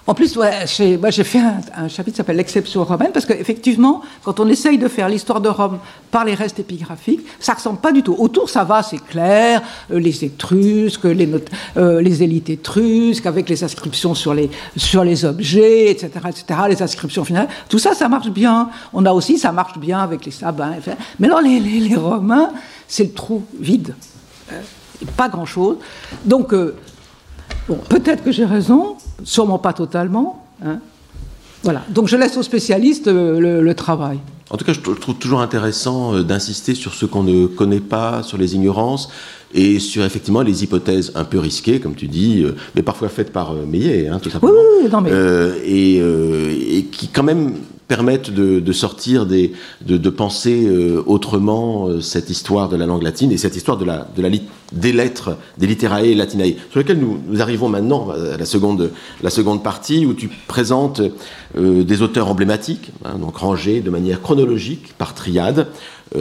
en plus, moi j'ai fait un, chapitre qui s'appelle L'exception romaine, parce qu'effectivement, quand on essaye de faire l'histoire de Rome par les restes épigraphiques, ça ressemble pas du tout. Autour, ça va, c'est clair, euh, les Étrusques, les, euh, les élites étrusques, avec les inscriptions sur les, objets, etc., etc., les inscriptions finales, tout ça, ça marche bien. On a aussi, ça marche bien avec les Sabins. Mais alors, les, Romains, c'est le trou vide. Euh, pas grand-chose. Donc, euh, bon, peut-être que j'ai raison, sûrement pas totalement. Hein. Voilà. Donc, je laisse aux spécialistes euh, le, travail.
En tout cas, je trouve toujours intéressant d'insister sur ce qu'on ne connaît pas, sur les ignorances et sur effectivement les hypothèses un peu risquées, comme tu dis, mais parfois faites par Meillet, hein, tout simplement.
Oui, non, mais...
et, et, qui quand même permettent de, sortir des, de, penser euh, autrement euh, cette histoire de la langue latine et cette histoire de la, de la des lettres, des litterae latinae, sur lesquelles nous, arrivons maintenant à la seconde, la seconde partie où tu présentes euh, des auteurs emblématiques, hein, donc rangés de manière chronologique par triade.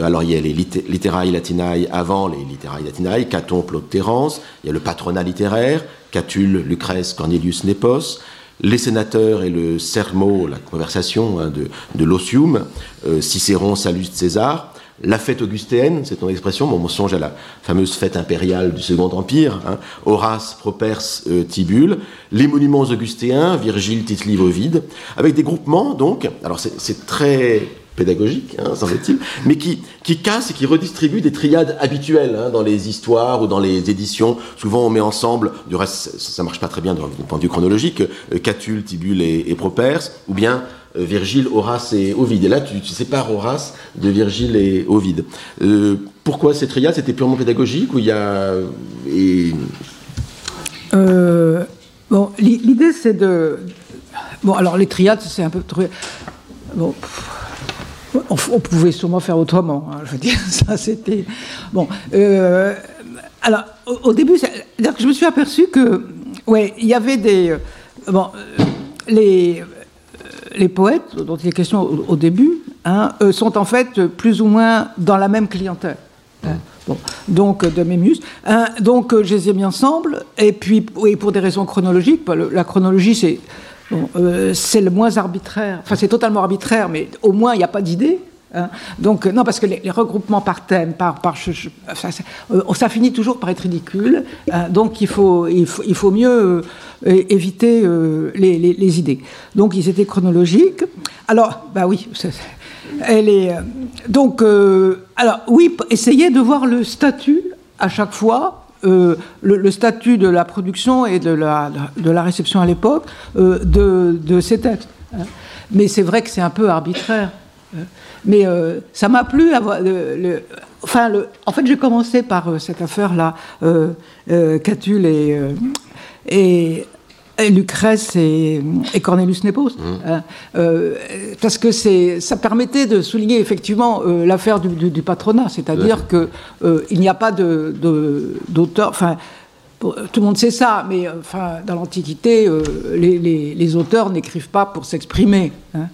alors il y a les litterae latinae avant les litterae latinae, Caton, Claude Terence, il y a le patronat littéraire, Catulle, Lucrèce, Cornelius Nepos, les sénateurs et le sermo, la conversation hein, de, l'Ossium, euh, Cicéron, Sallust, César, la fête augustéenne, c'est ton expression, bon, on songe à la fameuse fête impériale du Second Empire, hein, Horace, Properce, euh, Tibulle, les monuments augustéens, Virgile, tite Ovide, avec des groupements, donc, alors c'est très pédagogique, hein, semble-t-il, mais qui, qui casse et qui redistribue des triades habituelles hein, dans les histoires ou dans les éditions. Souvent, on met ensemble, du reste, ça, ne marche pas très bien d'un point de vue chronologique, euh, Catulle, Tibulle et, Properce, ou bien euh, Virgile, Horace et Ovide. Et là, tu, sépares Horace de Virgile et Ovide. Euh, pourquoi ces triades? C'était purement pédagogique il y a...
bon, l'idée, c'est de... Bon, alors les triades, c'est un peu... Bon... On, pouvait sûrement faire autrement. Hein, je veux dire, ça c'était. Bon. Euh, alors, au, début, je me suis aperçu que, ouais, il y avait des. Euh, bon, euh, les, les poètes dont il est question au, début hein, sont en fait plus ou moins dans la même clientèle. Hein. Bon, donc de Mémus. Hein, donc je les ai mis ensemble. Et puis, oui, pour des raisons chronologiques, la chronologie, c'est euh, c'est le moins arbitraire, enfin c'est totalement arbitraire, mais au moins il n'y a pas d'idée. Hein. Donc, non, parce que les, regroupements par thème, par, euh, ça, finit toujours par être ridicule. Hein. donc, il faut, il faut, il faut mieux euh, éviter les, les, idées. Donc, ils étaient chronologiques. Alors, bah oui, elle est. donc, alors, oui, essayez de voir le statut à chaque fois euh, le, statut de la production et de la, de la réception à l'époque euh, de, de, ces textes. Hein. Mais c'est vrai que c'est un peu arbitraire. Hein. Mais euh, ça m'a plu. Avoir, le, enfin, le, en fait, j'ai commencé par cette affaire-là, Catulle et, et Lucrèce et, Cornelius Nepos. Mmh. Hein. Euh, parce que ça permettait de souligner effectivement euh, l'affaire du, patronat, c'est-à-dire qu'il euh, n'y a pas d'auteur. Enfin, tout le monde sait ça, mais enfin, dans l'Antiquité, les, auteurs n'écrivent pas pour s'exprimer. Hein.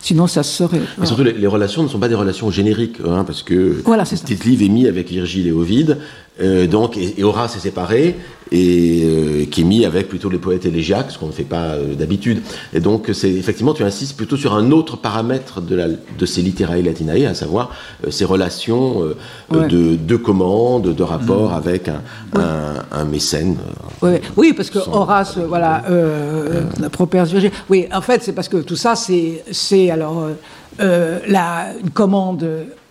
Sinon, ça serait.
Mais surtout, les, relations ne sont pas des relations génériques, hein, parce que
voilà,
Tite Livre est mis avec Virgile et Ovide, donc, et, et Horace est séparé, et euh, qui est mis avec plutôt les poètes élégiaques, ce qu'on ne fait pas euh, d'habitude. Et donc, c'est effectivement, tu insistes plutôt sur un autre paramètre de, la, de ces literae latinae, à savoir euh, ces relations de, de commande, de rapport mm. avec un, un, mécène.
Oui, parce que Horace, voilà, Properce. Oui, en fait, c'est parce que tout ça, c'est alors la, une commande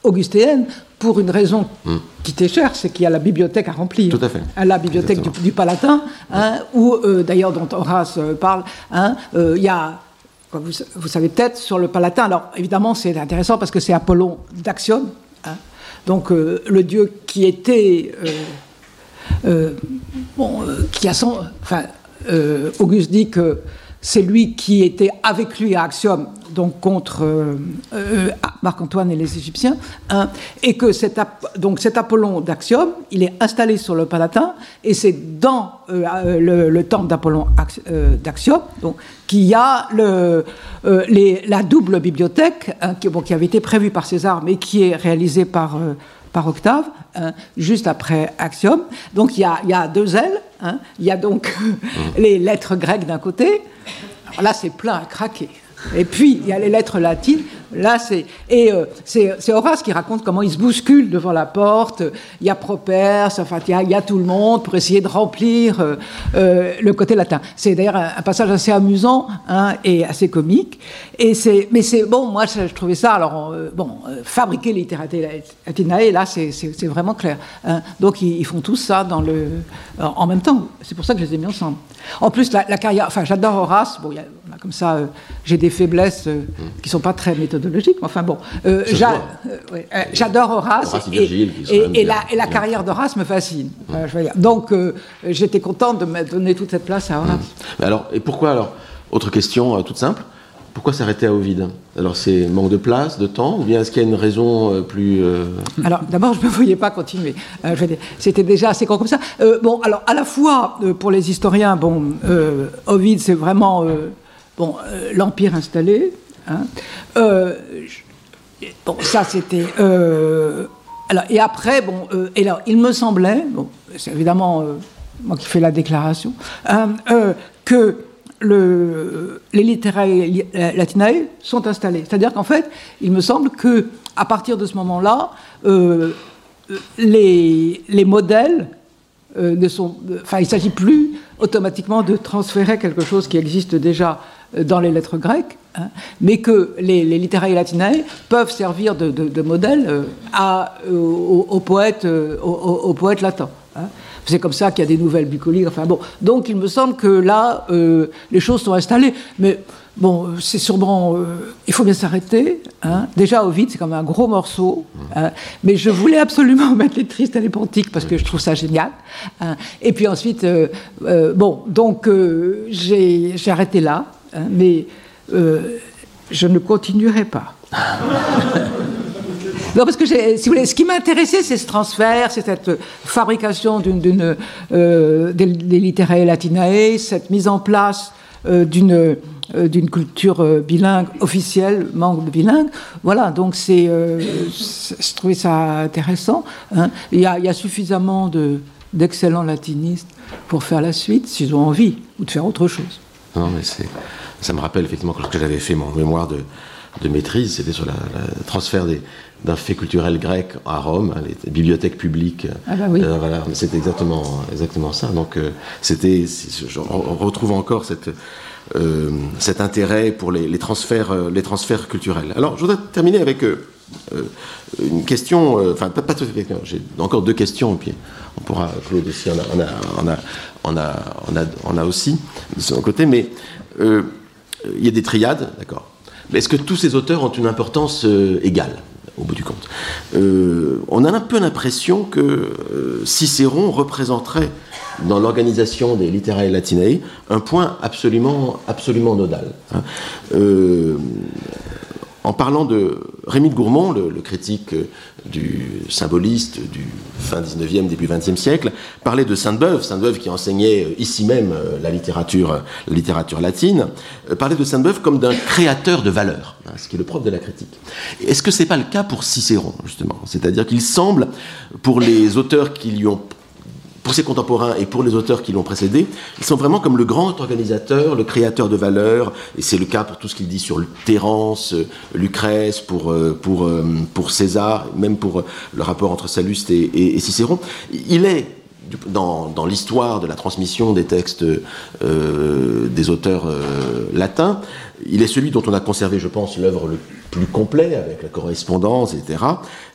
augustéenne pour une raison hmm. qui t'est chère, c'est qu'il y a la bibliothèque à remplir.
Tout à fait.
Hein, la bibliothèque du, Palatin, hein, où euh, d'ailleurs dont Horace euh, parle, hein, euh, il y a, vous, vous savez peut-être, sur le Palatin, alors évidemment c'est intéressant parce que c'est Apollon d'Axione, donc le dieu qui était, bon, qui a son, enfin, Auguste dit que c'est lui qui était avec lui à Axiom, donc contre euh, euh, Marc-Antoine et les Égyptiens, hein, et que cet, donc cet Apollon d'Axiom, il est installé sur le Palatin, et c'est dans euh, le, temple d'Apollon d'Axiom qu'il y a la double bibliothèque hein, qui, qui, avait été prévue par César, mais qui est réalisée par par Octave, hein, juste après Axiom. Donc il y a, il y a deux ailes. il y a donc les lettres grecques d'un côté, là, c'est plein à craquer. Et puis, il y a les lettres latines. Là, c'est. Et euh, c'est Horace qui raconte comment il se bouscule devant la porte. Il y a Properce, enfin, il y a, tout le monde pour essayer de remplir euh, euh, le côté latin. C'est d'ailleurs un, passage assez amusant hein, et assez comique. Et c'est, mais c'est. Bon, moi, je, trouvais ça. Alors, bon, fabriquer littérature latinae, là, c'est vraiment clair. Hein. Donc, ils, font tout ça dans le, en même temps. C'est pour ça que je les ai mis ensemble. En plus, la, carrière. Enfin, j'adore Horace. Bon, il y a, comme ça, j'ai des faiblesses qui ne sont pas très méthodologiques. Enfin bon, euh, euh, j'adore Horace, et, la, carrière d'Horace me fascine. Donc euh, j'étais contente de me donner toute cette place à Horace.
Mais alors, et pourquoi alors Autre question toute simple. Pourquoi s'arrêter à Ovide Alors c'est manque de place, de temps, ou bien est-ce qu'il y a une raison plus...
Alors d'abord, je ne me voyais pas continuer. C'était déjà assez grand comme ça. bon, alors à la fois, pour les historiens, bon, Ovide, c'est vraiment Bon, euh, l'Empire installé. Hein. Euh, bon, ça c'était. Euh, alors, et après, bon, et alors, il me semblait, bon, c'est évidemment moi qui fais la déclaration, hein, que le, les littéraires latinae sont installés. C'est-à-dire qu'en fait, il me semble que à partir de ce moment-là, les, les modèles ne sont, enfin, il s'agit plus automatiquement de transférer quelque chose qui existe déjà dans les lettres grecques, hein, mais que les, les littéraires latinae peuvent servir de, modèle euh, à, euh, aux, poètes, euh, latins. Hein. C'est comme ça qu'il y a des nouvelles bucoliques. Enfin bon, donc il me semble que là, les choses sont installées. Mais bon, c'est sûrement. il faut bien s'arrêter. Hein. Déjà, Ovid, c'est quand même un gros morceau. mais je voulais absolument mettre les tristes et les pontiques parce que je trouve ça génial. Et puis ensuite, bon, donc j'ai arrêté là. Hein, mais euh, je ne continuerai pas. Non, parce que si vous voulez, ce qui m'intéressait, c'est ce transfert, c'est cette fabrication d'une, euh, des, littéraires latinae, cette mise en place euh, d'une, d'une culture bilingue officielle, manque de bilingue. Voilà, donc c'est, je trouvais ça intéressant. Hein. Il, y a, il, y a, suffisamment de, d'excellents latinistes pour faire la suite, s'ils ont envie, ou de faire autre chose.
Non, mais c'est ça me rappelle effectivement que j'avais fait mon mémoire de, maîtrise, c'était sur le transfert d'un fait culturel grec à Rome, hein, les bibliothèques publiques.
Ah bah oui.
Euh, voilà, c'était exactement, exactement ça. Donc euh, c'était, on retrouve encore cette, euh, cet intérêt pour les, transferts, les transferts culturels. Alors je voudrais terminer avec une question, enfin pas, tout à fait, j'ai encore deux questions, et puis on pourra, Claude aussi, on a, on a, on a, on a, on a, aussi de son côté, mais il y a des triades, d'accord. Mais est-ce que tous ces auteurs ont une importance euh, égale au bout du compte? Euh, On a un peu l'impression que euh, Cicéron représenterait dans l'organisation des littéraires latinae un point absolument, absolument nodal. Hein. En parlant de Rémy de Gourmont, le, critique du symboliste du fin 19e, début 20e siècle, parlait de Sainte-Beuve, Sainte-Beuve qui enseignait ici même euh, la littérature, la littérature latine, euh, parlait de Sainte-Beuve comme d'un créateur de valeur, hein, ce qui est le propre de la critique. Est-ce que ce n'est pas le cas pour Cicéron, justement? C'est-à-dire qu'il semble, pour les auteurs qui lui ont pour ses contemporains et pour les auteurs qui l'ont précédé, ils sont vraiment comme le grand organisateur, le créateur de valeurs, et c'est le cas pour tout ce qu'il dit sur Terence, euh, Lucrèce, pour, euh, pour, euh, pour César, même pour le rapport entre Salluste et, Cicéron. Il est dans, l'histoire de la transmission des textes des auteurs latins, il est celui dont on a conservé, je pense, l'œuvre le plus complet, avec la correspondance, etc.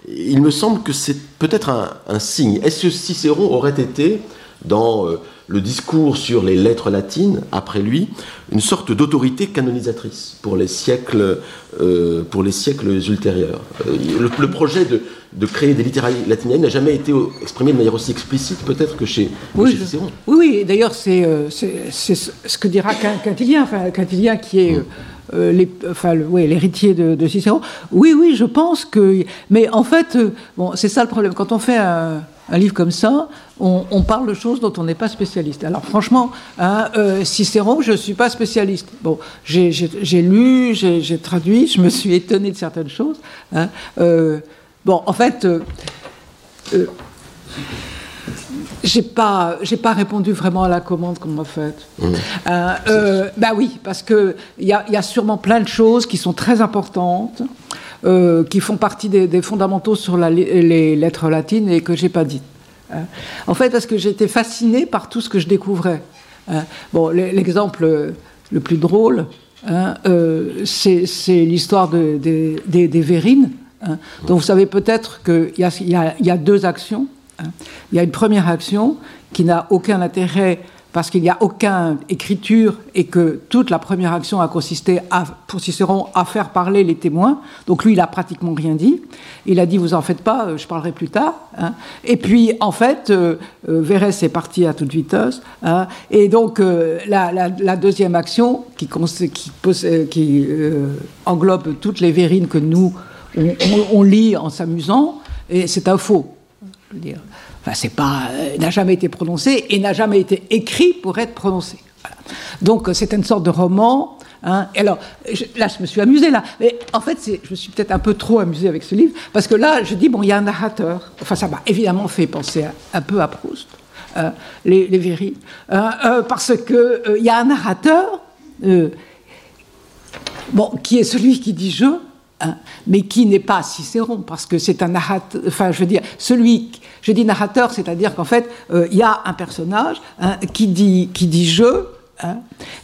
Il me semble que c'est peut-être un, signe. Est-ce que Cicéron aurait été dans euh, le discours sur les lettres latines, après lui, une sorte d'autorité canonisatrice pour les siècles, euh, pour les siècles ultérieurs. Euh, le, projet de, de, créer des littéraires latiniens n'a jamais été exprimé de manière aussi explicite, peut-être, que chez,
oui,
Cicéron.
Oui, oui, d'ailleurs, c'est ce que dira Quintilien, enfin, Quintilien qui est. Euh, les, enfin, l'héritier de, Cicéron. Oui, oui, je pense que. Mais en fait, euh, bon, c'est ça le problème. Quand on fait un, livre comme ça, on, parle de choses dont on n'est pas spécialiste. Alors, franchement, hein, euh, Cicéron, je ne suis pas spécialiste. Bon, j'ai lu, j'ai traduit, je me suis étonné de certaines choses. Hein. bon, en fait j'ai pas, j'ai pas répondu vraiment à la commande qu'on m'a faite. Mmh. Euh, euh, bah oui, parce que il y, y a, sûrement plein de choses qui sont très importantes, euh, qui font partie des, fondamentaux sur les lettres latines et que j'ai pas dit. Hein. En fait, parce que j'étais fascinée par tout ce que je découvrais. Hein. Bon, l'exemple le plus drôle, hein, c'est l'histoire de, des, verrines. Donc vous savez peut-être qu'il y, a deux actions. Il y a une première action qui n'a aucun intérêt parce qu'il n'y a aucune écriture et que toute la première action a consisté, à, pour Cicéron, à faire parler les témoins. Donc lui, il a pratiquement rien dit. Il a dit, vous en faites pas, euh, je parlerai plus tard. Hein. Et puis, en fait, euh, euh, Vérès est parti à toute vitesse. Hein. Et donc, la, deuxième action, qui, qui, englobe toutes les vérines que nous, on lit en s'amusant, et c'est un faux. Je veux dire. Enfin, c'est pas, euh, n'a jamais été prononcé et n'a jamais été écrit pour être prononcé. Donc, euh, c'est une sorte de roman. Hein. Et alors, là, je me suis amusée là. Mais en fait, je me suis peut-être un peu trop amusée avec ce livre parce que là, je dis bon, il y a un narrateur. Enfin, ça m'a évidemment fait penser un peu à Proust, euh, les, les parce que il y a un narrateur. bon, qui est celui qui dit je, Hein, mais qui n'est pas Cicéron, parce que c'est un narrateur, enfin je veux dire, celui, je dis narrateur, c'est-à-dire qu'en fait, euh, il y a un personnage hein, qui, dit, qui dit je, hein,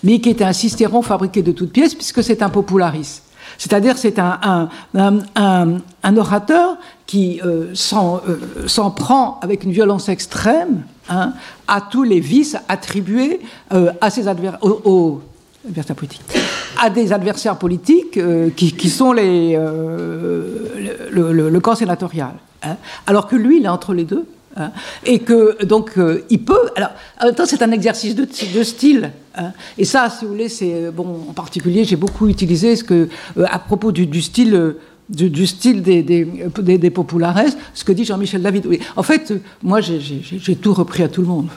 mais qui est un Cicéron fabriqué de toutes pièces, puisque c'est un popularis. C'est-à-dire c'est un, un, orateur qui euh, euh, s'en prend avec une violence extrême à tous les vices attribués à ses adversaires, aux, politique, à des adversaires politiques euh, qui, sont les, euh, le, camp sénatorial. Hein. alors que lui, il est entre les deux. Hein. et que donc euh, il peut. Alors en même temps, c'est un exercice de, de style. Hein. et ça, si vous voulez, c'est bon. En particulier, j'ai beaucoup utilisé ce que à propos du, style. Du, style des, des, des, populares, ce que dit Jean-Michel David. En fait, moi, j'ai tout repris à tout le monde.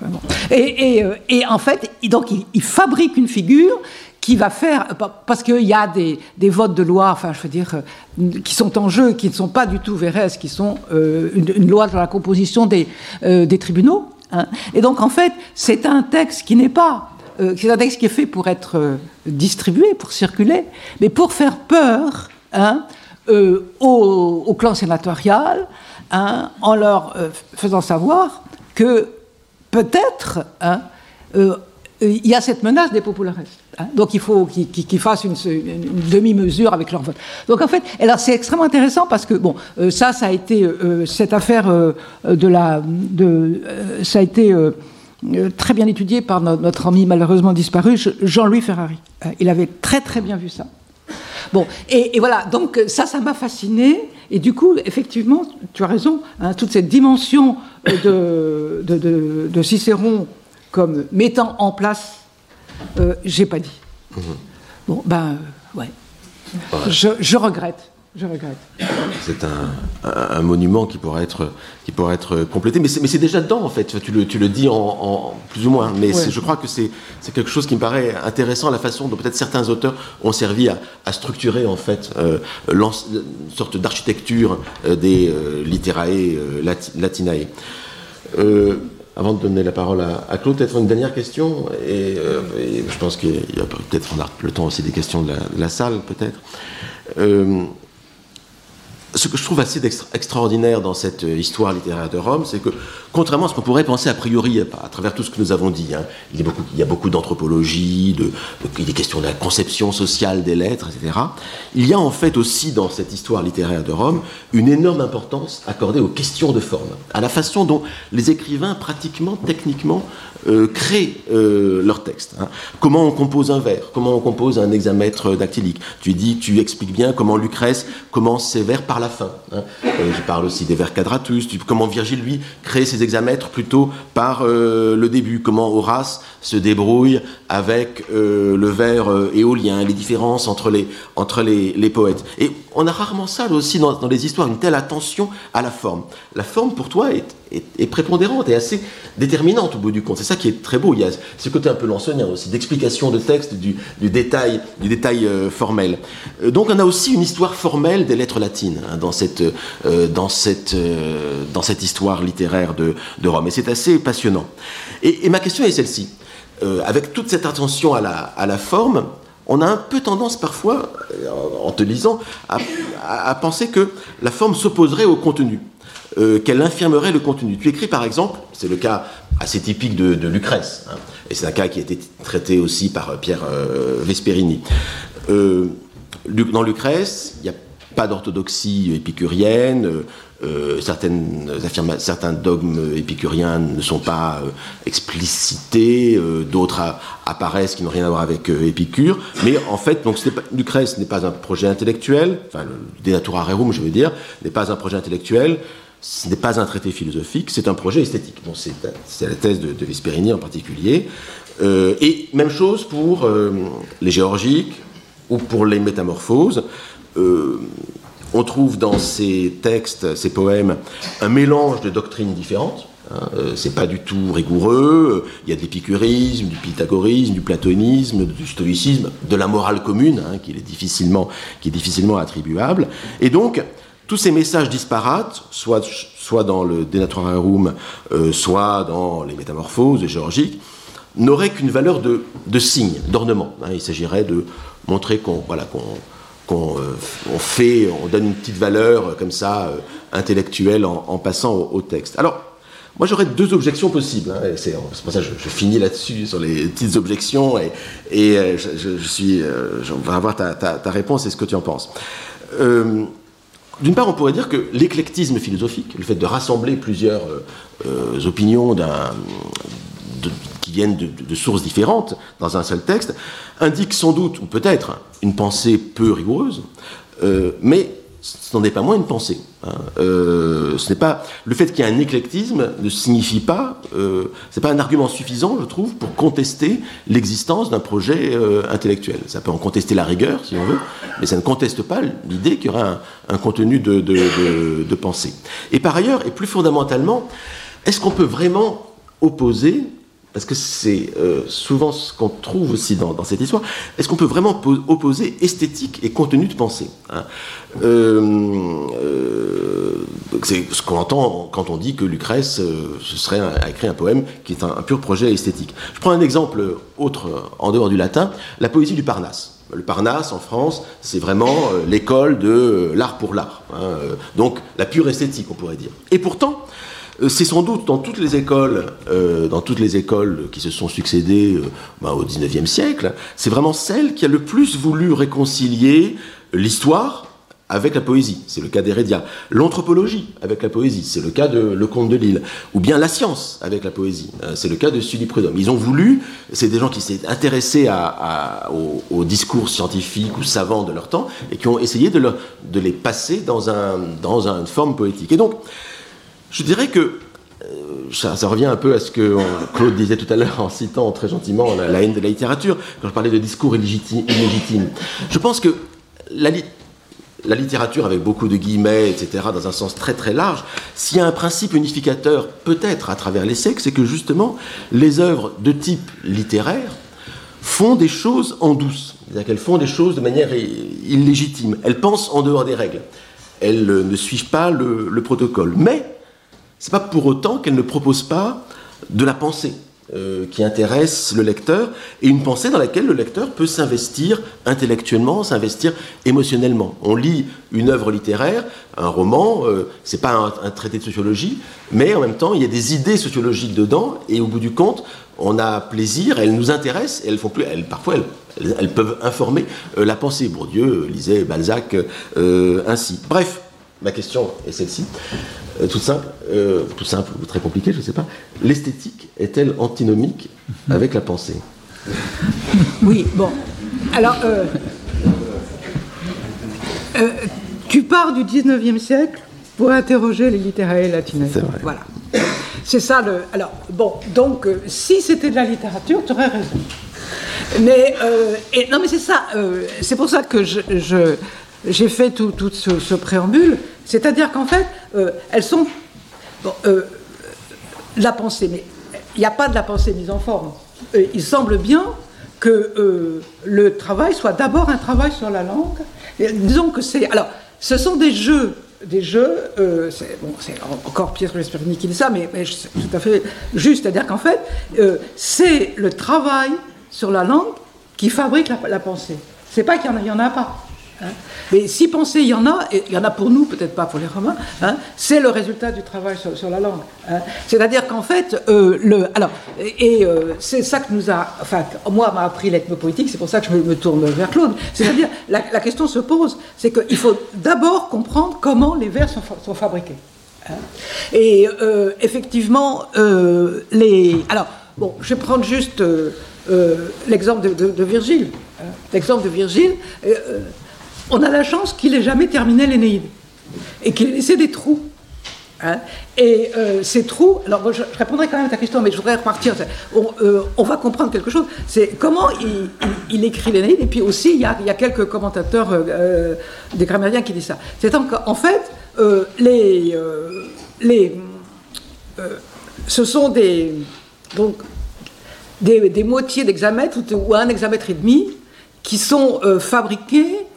et, et, et, en fait, donc, il, fabrique une figure qui va faire, parce qu'il y a des, votes de loi, enfin je veux dire, euh, qui sont en jeu, qui ne sont pas du tout VRS, qui sont euh, une, loi dans la composition des, euh, des tribunaux. Hein. Et donc en fait, c'est un texte qui n'est pas, c'est un texte qui est fait pour être distribué, pour circuler, mais pour faire peur hein, au, clan sénatorial, hein, en leur faisant savoir que peut-être il y a cette menace des populaires. Hein. donc il faut qu'ils fassent une, demi-mesure avec leur vote. Donc en fait, alors c'est extrêmement intéressant parce que bon, euh, ça, ça a été euh, cette affaire euh, de la, ça a été très bien étudié par notre, ami malheureusement disparu, Jean-Louis Ferrari. il avait très très bien vu ça. Bon, et, voilà, donc ça, ça m'a fasciné. Et du coup, effectivement, tu as raison, hein, toute cette dimension de, de, de Cicéron comme mettant en place euh, j'ai pas dit. Mhm. Bon, ben, euh, ouais. Je, regrette. Je regrette.
C'est un, monument qui pourrait être, qui pourrait être complété, mais c'est déjà dedans en fait. Tu le, tu le dis en, plus ou moins, mais je crois que c'est quelque chose qui me paraît intéressant, la façon dont peut-être certains auteurs ont servi à, structurer en fait euh, une sorte d'architecture des littérae latinae avant de donner la parole à, Claude, peut-être une dernière question, et, euh, je pense qu'il y a peut-être le temps aussi des questions de la, salle, peut-être. Euh, ce que je trouve assez extraordinaire dans cette euh, histoire littéraire de Rome, c'est que, contrairement à ce qu'on pourrait penser a priori à, travers tout ce que nous avons dit, hein, il, y a beaucoup, d'anthropologie, de, il est question de la conception sociale des lettres, etc. Il y a en fait aussi dans cette histoire littéraire de Rome une énorme importance accordée aux questions de forme, à la façon dont les écrivains, pratiquement, techniquement, euh, créent euh, leur texte. Hein. Comment on compose un vers, comment on compose un hexamètre dactylique. Tu dis, tu expliques bien comment Lucrèce commence ses vers par la fin. Hein. Euh, je parle aussi des vers quadratus, comment Virgile, lui, crée ses hexamètres plutôt par le début, comment Horace se débrouille avec le vers éolien, les différences entre les, entre les, les, poètes. Et on a rarement ça aussi dans, dans les histoires, une telle attention à la forme. La forme, pour toi, est est, prépondérante et assez déterminante au bout du compte. C'est ça qui est très beau. Il y a ce côté un peu lansonien aussi, d'explication de texte, du, détail, du détail euh, formel. Euh, donc on a aussi une histoire formelle des lettres latines hein, dans, cette, euh, dans, cette, dans cette histoire littéraire de, de Rome. Et c'est assez passionnant. Et, ma question est celle-ci. Avec toute cette attention à la, forme, on a un peu tendance parfois, en te lisant, à, penser que la forme s'opposerait au contenu. Euh, qu'elle infirmerait le contenu. Tu écris par exemple, c'est le cas assez typique de, Lucrèce, hein, et c'est un cas qui a été traité aussi par euh, Pierre euh, Vesperini. dans Lucrèce, il n'y a pas d'orthodoxie épicurienne, certaines certains dogmes épicuriens ne sont pas explicités, d'autres apparaissent qui n'ont rien à voir avec Épicure, mais en fait, donc, Lucrèce n'est pas un projet intellectuel, enfin, le De Natura Rerum, je veux dire, n'est pas un projet intellectuel, ce n'est pas un traité philosophique, c'est un projet esthétique. c'est la thèse de, de Vesperini en particulier. Euh, et même chose pour euh, les géorgiques ou pour les métamorphoses. Euh, on trouve dans ces textes, ces poèmes, un mélange de doctrines différentes. Hein, c'est pas du tout rigoureux. Il y a de l'épicurisme, du pythagorisme, du platonisme, du stoïcisme, de la morale commune, hein, qui, est difficilement, qui est difficilement attribuable. Et donc, tous ces messages disparates, soit, soit dans le Denaturarium, euh, soit dans les métamorphoses géorgiques, n'auraient qu'une valeur de, de signe, d'ornement. Hein. il s'agirait de montrer qu'on voilà, qu'on euh, on fait, on donne une petite valeur euh, comme ça, euh, intellectuelle, en, passant au, texte. Alors, moi j'aurais deux objections possibles. Hein, c'est pour ça que je, finis là-dessus, sur les petites objections, et, je, je, suis, je vais avoir ta, réponse et ce que tu en penses. D'une part, on pourrait dire que l'éclectisme philosophique, le fait de rassembler plusieurs opinions viennent de, sources différentes dans un seul texte, indique sans doute, ou peut-être, une pensée peu rigoureuse, euh, mais ce n'en est pas moins une pensée. Hein. Euh, ce n'est pas le fait qu'il y ait un éclectisme ne signifie pas, euh, c'est pas un argument suffisant, je trouve, pour contester l'existence d'un projet euh, intellectuel. Ça peut en contester la rigueur, si on veut, mais ça ne conteste pas l'idée qu'il y aura un, contenu de, de, pensée. Et par ailleurs, et plus fondamentalement, est-ce qu'on peut vraiment opposer parce que c'est euh, souvent ce qu'on trouve aussi dans, cette histoire, est-ce qu'on peut vraiment opposer esthétique et contenu de pensée hein? Euh, euh, C'est ce qu'on entend quand on dit que Lucrèce ce serait a écrit un poème qui est un, pur projet esthétique. Je prends un exemple autre, en dehors du latin, la poésie du Parnasse. Le Parnasse, en France, c'est vraiment l'école de l'art pour l'art. Hein, donc la pure esthétique, on pourrait dire. Et pourtant, c'est sans doute dans toutes les écoles, euh, dans toutes les écoles qui se sont succédées euh, ben, au XIXe siècle, c'est vraiment celle qui a le plus voulu réconcilier l'histoire avec la poésie, c'est le cas d'Hérédia, l'anthropologie avec la poésie, c'est le cas de Le Comte de Lille, ou bien la science avec la poésie, c'est le cas de Sully Prudhomme. Ils ont voulu, c'est des gens qui s'étaient intéressés à, discours scientifiques ou savants de leur temps et qui ont essayé de, de les passer dans, un, dans une forme poétique. Et donc, je dirais que euh, ça, revient un peu à ce que Claude disait tout à l'heure en citant très gentiment la, haine de la littérature, quand je parlais de discours illégitimes. Je pense que la, la, littérature, avec beaucoup de guillemets, etc., dans un sens très très large, s'il y a un principe unificateur, peut-être à travers les siècles, c'est que justement, les œuvres de type littéraire font des choses en douce. C'est-à-dire qu'elles font des choses de manière illégitime. Elles pensent en dehors des règles. Elles ne suivent pas le, le protocole. Mais c'est pas pour autant qu'elle ne propose pas de la pensée. euh, qui intéresse le lecteur et une pensée dans laquelle le lecteur peut s'investir intellectuellement, s'investir émotionnellement. On lit une œuvre littéraire, un roman, euh, c'est pas un, traité de sociologie, mais en même temps il y a des idées sociologiques dedans et au bout du compte on a plaisir, elles nous intéressent et elles font plus, elles, parfois elles, peuvent informer euh, la pensée. Bourdieu lisait Balzac euh, ainsi. Bref, ma question est celle-ci. Euh, toute simple, euh, tout simple ou très compliqué, je ne sais pas. L'esthétique est-elle antinomique avec la pensée?
Oui, bon. Alors, euh, tu pars du 19e siècle pour interroger les littéraires latines.
C'est vrai.
Voilà. C'est ça le. Alors, bon, donc, si c'était de la littérature, tu aurais raison. Mais, et, non, mais c'est ça. c'est pour ça que je. je- j'ai fait tout, ce, préambule, c'est-à-dire qu'en fait, euh, elles sont euh, la pensée, mais il n'y a pas de la pensée mise en forme. Euh, il semble bien que le travail soit d'abord un travail sur la langue. Disons que c'est. Alors, ce sont des jeux. Des jeux, c'est bon, encore Pietro Gasperini qui dit ça, mais, c'est tout à fait juste. C'est-à-dire qu'en fait, c'est le travail sur la langue qui fabrique la, la pensée. C'est pas qu'il y en a, il y en a pas. Hein. Mais si pensée il y en a, et il y en a pour nous, peut-être pas pour les Romains, hein, c'est le résultat du travail sur, la langue. hein. C'est-à-dire qu'en fait, euh, le, alors, et, euh, c'est ça que nous a, enfin, moi m'a appris l'ethnopoétique, c'est pour ça que je me, tourne vers Claude. C'est-à-dire, la, question se pose, c'est qu'il faut d'abord comprendre comment les vers sont, fa- sont fabriqués. Et euh, effectivement, les. Alors, bon, je vais prendre juste l'exemple de, Virgile. L'exemple de Virgile, on a la chance qu'il n'ait jamais terminé l'Énéide et qu'il ait laissé des trous. hein. Et euh, ces trous, alors je, répondrai quand même à ta question, mais je voudrais repartir. On, euh, on va comprendre quelque chose. C'est comment il, écrit l'Énéide, et puis aussi il y a, quelques commentateurs euh, des grammairiens qui disent ça. C'est en, en fait ce sont des donc des, moitiés d'hexamètre ou, un hexamètre et demi qui sont fabriqués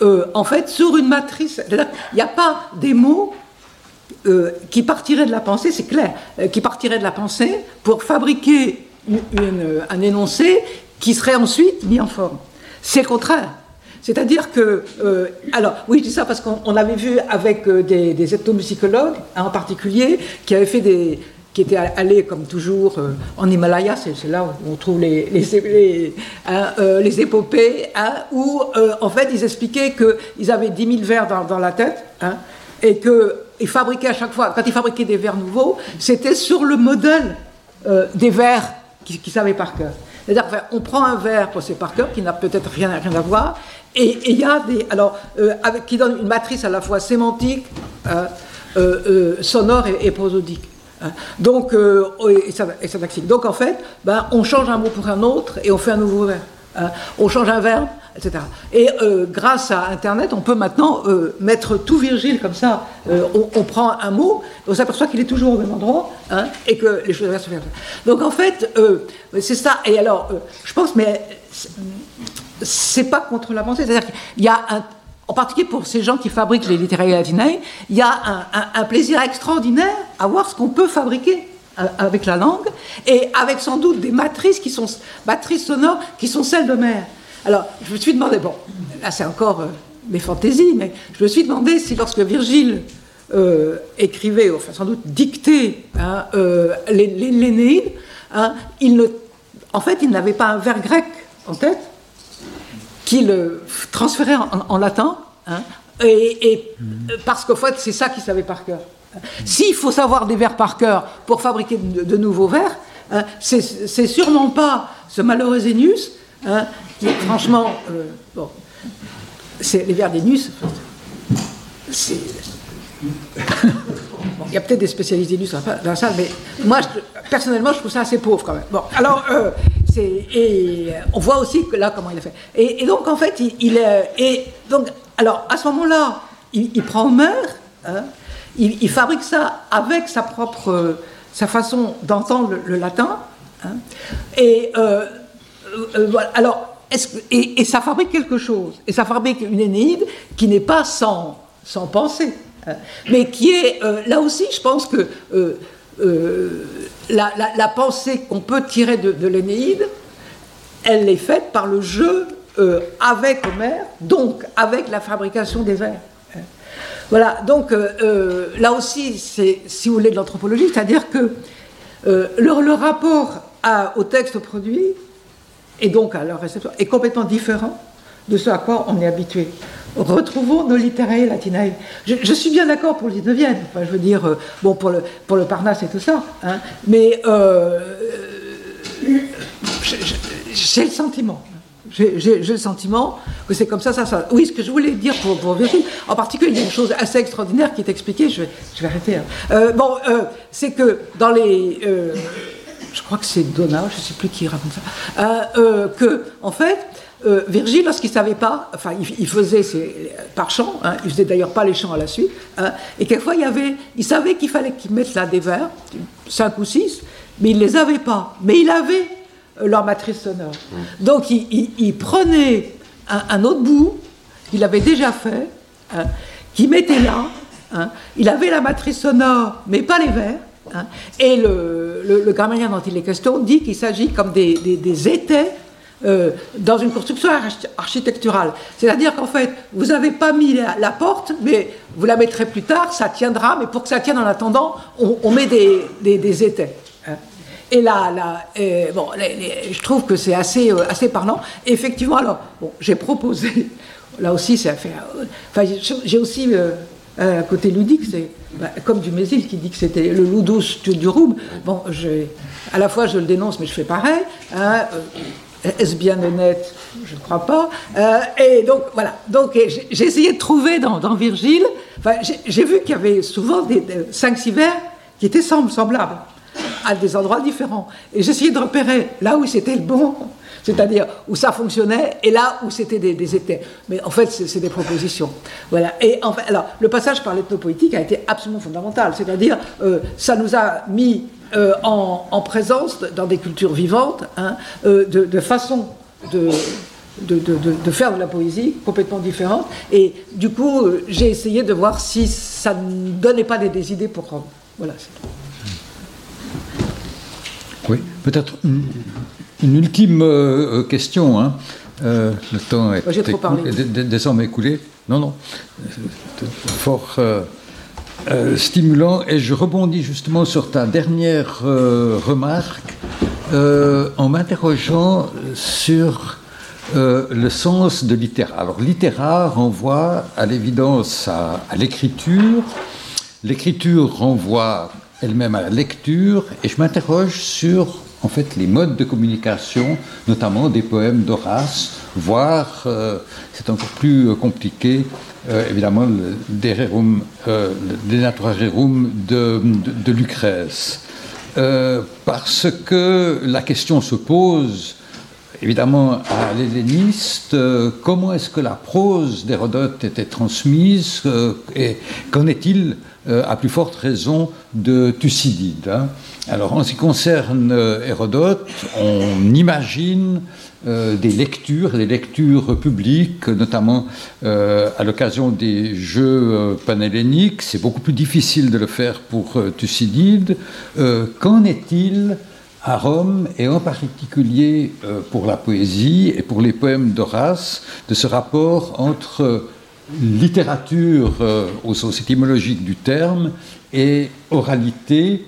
euh, en fait sur une matrice. Qu'il n'y a pas des mots euh, qui partiraient de la pensée, c'est clair, euh, qui partiraient de la pensée pour fabriquer un énoncé qui serait ensuite mis en forme. C'est le contraire. C'est-à-dire que, alors oui, je dis ça parce qu'on on avait vu avec des, des ethnomusicologues hein, en particulier qui avaient fait des, qui étaient allés comme toujours euh, en Himalaya, c'est là où on trouve les, les, hein, euh, épopées, hein, où euh, en fait ils expliquaient qu'ils avaient 10 000 vers dans, la tête hein, et qu'ils fabriquaient à chaque fois, quand ils fabriquaient des vers nouveaux, c'était sur le modèle des vers qu'ils qu'ils savaient par cœur. C'est-à-dire qu'on prend un vers pour ses par cœur qui n'a peut-être rien, à voir, et il y a des. Alors, qui donne une matrice à la fois sémantique, euh, sonore et, et prosodique. Hein. Donc, euh, et, ça- et syntaxique. Donc, en fait, ben, on change un mot pour un autre et on fait un nouveau vers. hein. On change un verbe, etc. Et euh, grâce à Internet, on peut maintenant euh, mettre tout Virgile comme ça. On, prend un mot, on s'aperçoit qu'il est toujours au même endroit, hein, et que les choses comme ça. Donc en fait, c'est ça. Et alors, je pense, mais c'est pas contre la pensée. C'est-à-dire qu'il y a un, en particulier pour ces gens qui fabriquent les littéraires latinae, il y a un, plaisir extraordinaire à voir ce qu'on peut fabriquer euh, avec la langue et avec sans doute des matrices qui sont matrices sonores qui sont celles d'Homère. Alors, je me suis demandé, bon, là c'est encore euh, mes fantaisies, mais je me suis demandé si lorsque Virgile euh, écrivait, enfin sans doute dictait hein, euh, hein, en fait, il n'avait pas un vers grec en tête, qu'il euh, transférait en, latin, hein, et, euh, parce qu'en fait, c'est ça qu'il savait par cœur. S'il faut savoir des vers par cœur pour fabriquer de, nouveaux vers, hein, c'est sûrement pas ce malheureux Zénius, hein, qui franchement, euh, bon, c'est les vers d'Ennius, c'est il y a peut-être des spécialistes d'Ennius dans la- salle, mais moi, personnellement, je trouve ça assez pauvre quand même. Bon, alors, euh, euh, on voit aussi là comment il a fait. Et, donc, en fait, il, est. Et donc, alors, à ce moment-là, il, prend Homère, hein, il, fabrique ça avec sa propre. euh, sa façon d'entendre le, latin, hein, et. euh, euh. Alors, et ça fabrique quelque chose. Et ça fabrique une Énéide qui n'est pas sans, sans pensée. Hein, mais qui est, euh, là aussi, je pense que euh, la, pensée qu'on peut tirer de, de l'Énéide, elle est faite par le jeu avec Homère, donc avec la fabrication des vers. Voilà, donc là aussi, c'est, si vous voulez, de l'anthropologie, c'est-à-dire que le, rapport au texte produit et donc à leur réception est complètement différent de ce à quoi on est habitué. Retrouvons nos littéraires latinae. Je, suis bien d'accord pour le 19e, enfin, je veux dire, euh, bon, pour le, pour le Parnasse et tout ça, hein, mais euh, j'ai le sentiment. J'ai le sentiment que c'est comme ça, ça, ça. Oui, ce que je voulais dire pour, pour en particulier, il y a une chose assez extraordinaire qui est expliquée, je vais, je vais arrêter. Hein. Euh, bon, c'est que dans les je crois que c'est Donat, je ne sais plus qui raconte ça, euh, euh, que, en fait, euh, Virgile, lorsqu'il ne savait pas, enfin, il, faisait ses, par chant, hein, il faisait d'ailleurs pas les chants à la suite, hein, et quelquefois, il, y avait, il savait qu'il fallait qu'il mette là des vers, cinq ou six, mais il ne les avait pas. Mais il avait leur matrice sonore. Mmh. Donc, il, prenait un, autre bout, qu'il avait déjà fait, hein, qu'il mettait là, il avait la matrice sonore, mais pas les vers, Hein. Et le, le, grammairien dont il est question dit qu'il s'agit comme des, des, étais euh, dans une construction architecturale. C'est-à-dire qu'en fait, vous n'avez pas mis la, porte, mais vous la mettrez plus tard, ça tiendra, mais pour que ça tienne en attendant, on, met des, des, étais. Hein. Et là, là bon, je trouve que c'est assez, euh, assez parlant. effectivement, alors, bon, j'ai proposé, là aussi, à faire. Euh, enfin, j'ai aussi un côté ludique, c'est bah, comme du Mésil qui dit que c'était le loup du roum. Bon, à la fois je le dénonce, mais je fais pareil. Hein, est-ce bien honnête? Je ne crois pas. Euh, et donc, voilà. Donc, j'ai essayé de trouver dans, Virgile, j'ai vu qu'il y avait souvent des, 5-6 vers qui étaient semblables, à des endroits différents. Et j'ai essayé de repérer là où c'était le bon c'est-à-dire où ça fonctionnait et là où c'était des, des, étés. Mais en fait, c'est des propositions. Voilà. Et en fait, alors, le passage par l'ethnopoétique a été absolument fondamental, c'est-à-dire euh, ça nous a mis euh, en, présence dans des cultures vivantes hein, euh, de, façon de, de, faire de la poésie complètement différente. Et du coup, j'ai essayé de voir si ça ne donnait pas des, idées pour rendre. Voilà, c'est tout.
Oui, peut-être une ultime euh, euh, question. Hein. Euh, le temps est désormais écoulé. Non, non. Fort stimulant. Et je rebondis justement sur ta dernière remarque en m'interrogeant sur le sens de littéraire. Alors, littéraire renvoie à l'évidence à l'écriture. L'écriture renvoie elle-même à la lecture. Et je m'interroge sur en fait les modes de communication, notamment des poèmes d'Horace, voire, euh, c'est encore plus euh, compliqué, euh, évidemment, le De, Naturarum de, de, Lucrèce. parce que la question se pose, évidemment, à l'helléniste, comment est-ce que la prose d'Hérodote était transmise et qu'en est-il à plus forte raison de Thucydide hein? Alors, en ce qui concerne euh, Hérodote, on imagine euh, des lectures, des lectures publiques, notamment euh, à l'occasion des Jeux panhelléniques. C'est beaucoup plus difficile de le faire pour Thucydide. Qu'en est-il à Rome, et en particulier pour la poésie et pour les poèmes d'Horace, de ce rapport entre littérature au sens étymologique du terme et oralité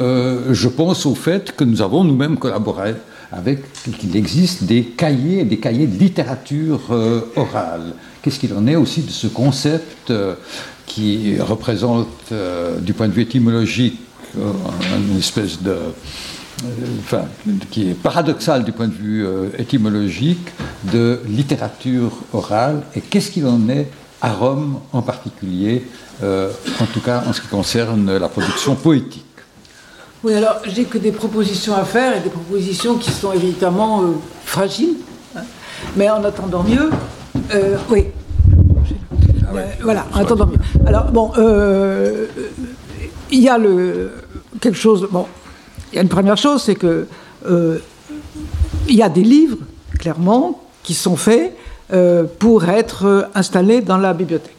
euh, je pense au fait que nous avons nous-mêmes collaboré avec qu'il existe des cahiers, des cahiers de littérature euh, orale. Qu'est-ce qu'il en est aussi de ce concept euh, qui représente, du point de vue étymologique, une espèce de, enfin, qui est paradoxal du point de vue étymologique de littérature orale et qu'est-ce qu'il en est à Rome en particulier, en tout cas en ce qui concerne la production poétique?
Oui, alors j'ai que des propositions à faire et des propositions qui sont évidemment euh, fragiles. Hein. mais en attendant mieux, euh, oui. Ah euh, voilà, en attendant mieux. Alors bon, il y a le quelque chose. Bon, il y a une première chose, c'est que il y a des livres, clairement, qui sont faits pour être installés dans la bibliothèque.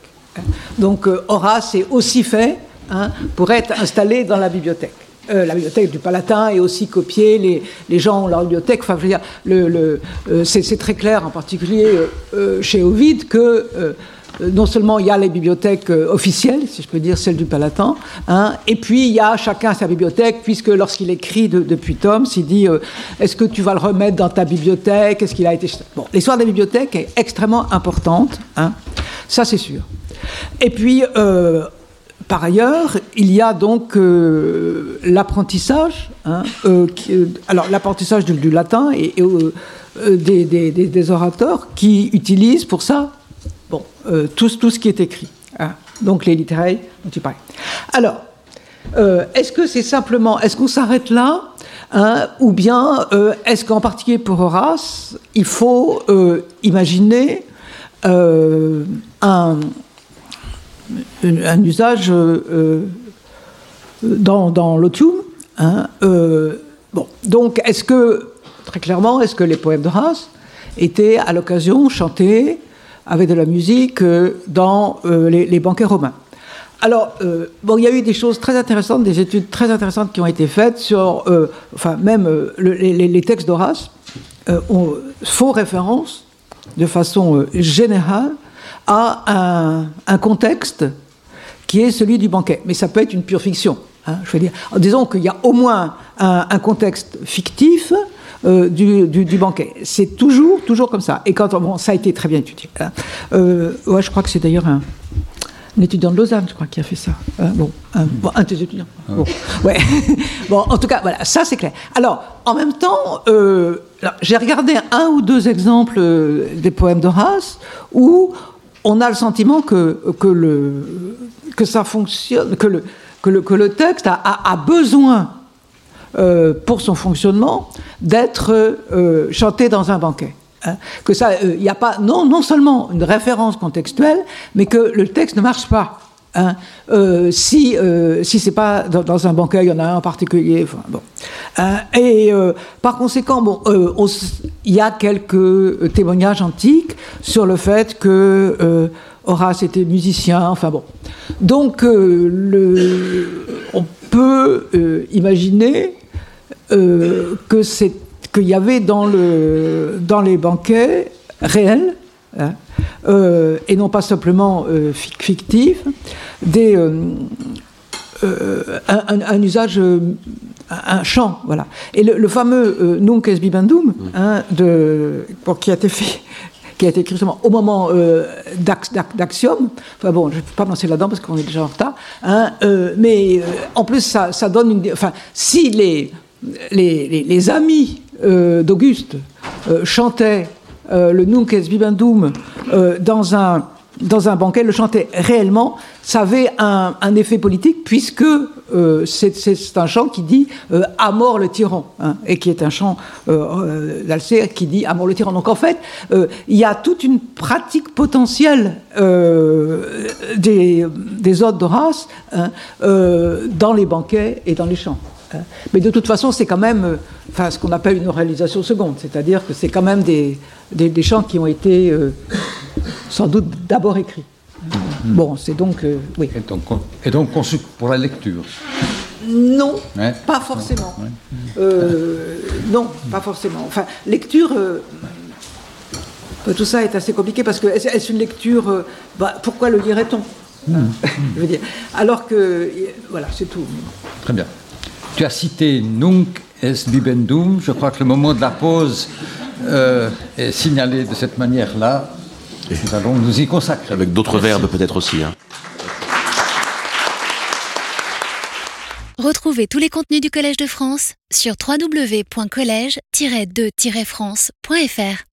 Donc Horace est aussi fait hein, pour être installé dans la bibliothèque. euh, la bibliothèque du Palatin est aussi copiée, les, gens ont leur bibliothèque. Enfin, euh, c'est très clair, en particulier euh, chez Ovid, que non seulement il y a les bibliothèques officielles, si je peux dire, celle du Palatin, hein, et puis il y a chacun sa bibliothèque, puisque lorsqu'il écrit de, depuis Tom, il dit est-ce que tu vas le remettre dans ta bibliothèque? Est-ce qu'il a été. Bon, l'histoire des bibliothèques est extrêmement importante, hein, ça c'est sûr. Et puis, par ailleurs, il y a donc euh, l'apprentissage, hein, euh, euh, alors l'apprentissage du, latin et, des, orateurs qui utilisent pour ça bon, tout, ce qui est écrit. Hein. donc les littéraires dont tu parles. Alors, est-ce que c'est simplement, est-ce qu'on s'arrête là hein, ou bien est-ce qu'en particulier pour Horace, il faut imaginer un, usage euh, euh, dans, dans l'otium. Hein, euh, donc, est-ce que, très clairement, est-ce que les poèmes de race étaient à l'occasion chantés avec de la musique dans les, banquets romains alors, bon, il y a eu des choses très intéressantes, des études très intéressantes qui ont été faites sur, enfin, même les, textes d'Horace font référence de façon générale à un, contexte qui est celui du banquet. Mais ça peut être une pure fiction. Hein, je veux dire. Disons qu'il y a au moins un, contexte fictif euh, du, du, banquet. C'est toujours, toujours comme ça. Et quand bon, ça a été très bien étudié. Hein. Euh, ouais, je crois que c'est d'ailleurs un, étudiant de Lausanne, je crois, qui a fait ça. Euh, bon, un, un, de tes étudiants. Ah. Bon, ouais. bon, en tout cas, voilà, ça c'est clair. Alors, en même temps, j'ai regardé un ou deux exemples des poèmes d'Horace où on a le sentiment que, que, le, que ça fonctionne, que le, que le, que le texte a, a, besoin, euh, pour son fonctionnement, d'être euh, chanté dans un banquet. Hein. que ça, il euh, n'y a pas non, non seulement une référence contextuelle, mais que le texte ne marche pas. Hein. Si euh, si c'est pas dans, un banquet, il y en a un en particulier. Enfin, bon. Hein. et par conséquent, bon, il y a quelques témoignages antiques sur le fait que Horace était musicien. Enfin bon. Donc, le, on peut imaginer que c'est qu'il y avait dans le dans les banquets réels Hein, euh, et non pas simplement euh, fictif, des, euh, un, usage, un chant, voilà. Et le, fameux Nunc es bibendum, hein, de, qui a été fait qui a été écrit justement au moment d'Axiom. Enfin bon, je ne vais pas me lancer là-dedans parce qu'on est déjà en retard. Hein, mais en plus, ça, ça, donne une. Enfin, si les, les, amis d'Auguste chantaient euh, le Nunc es vivendum euh, dans un banquet, le chantait réellement, ça avait un, effet politique puisque euh, c'est un chant qui dit à mort le tyran, hein, et qui est un chant d'Alcer qui dit à mort le tyran. Donc en fait, il y a toute une pratique potentielle des, des hôtes d'Horace hein, dans les banquets et dans les chants. Hein. Mais de toute façon, c'est quand même enfin, ce qu'on appelle une réalisation seconde, c'est-à-dire que c'est quand même des, des, chants qui ont été euh, sans doute d'abord écrits. Mm-hmm. Bon, c'est donc. Euh, oui.
Et donc, et donc conçu pour la lecture
Non, pas forcément. Euh, non, pas forcément. Enfin, lecture. tout ça est assez compliqué parce que est-ce une lecture. Bah, pourquoi le lirait-on mm-hmm. Je veux dire. Alors que. Voilà, c'est tout.
Très bien. Tu as cité Nunc es bibendum. Je crois que le moment de la pause euh, est signalé de cette manière-là. Nous allons nous y consacrer.
Avec d'autres verbes peut-être aussi. Hein.
Retrouvez tous les contenus du Collège de France sur www.colège-2-france.fr.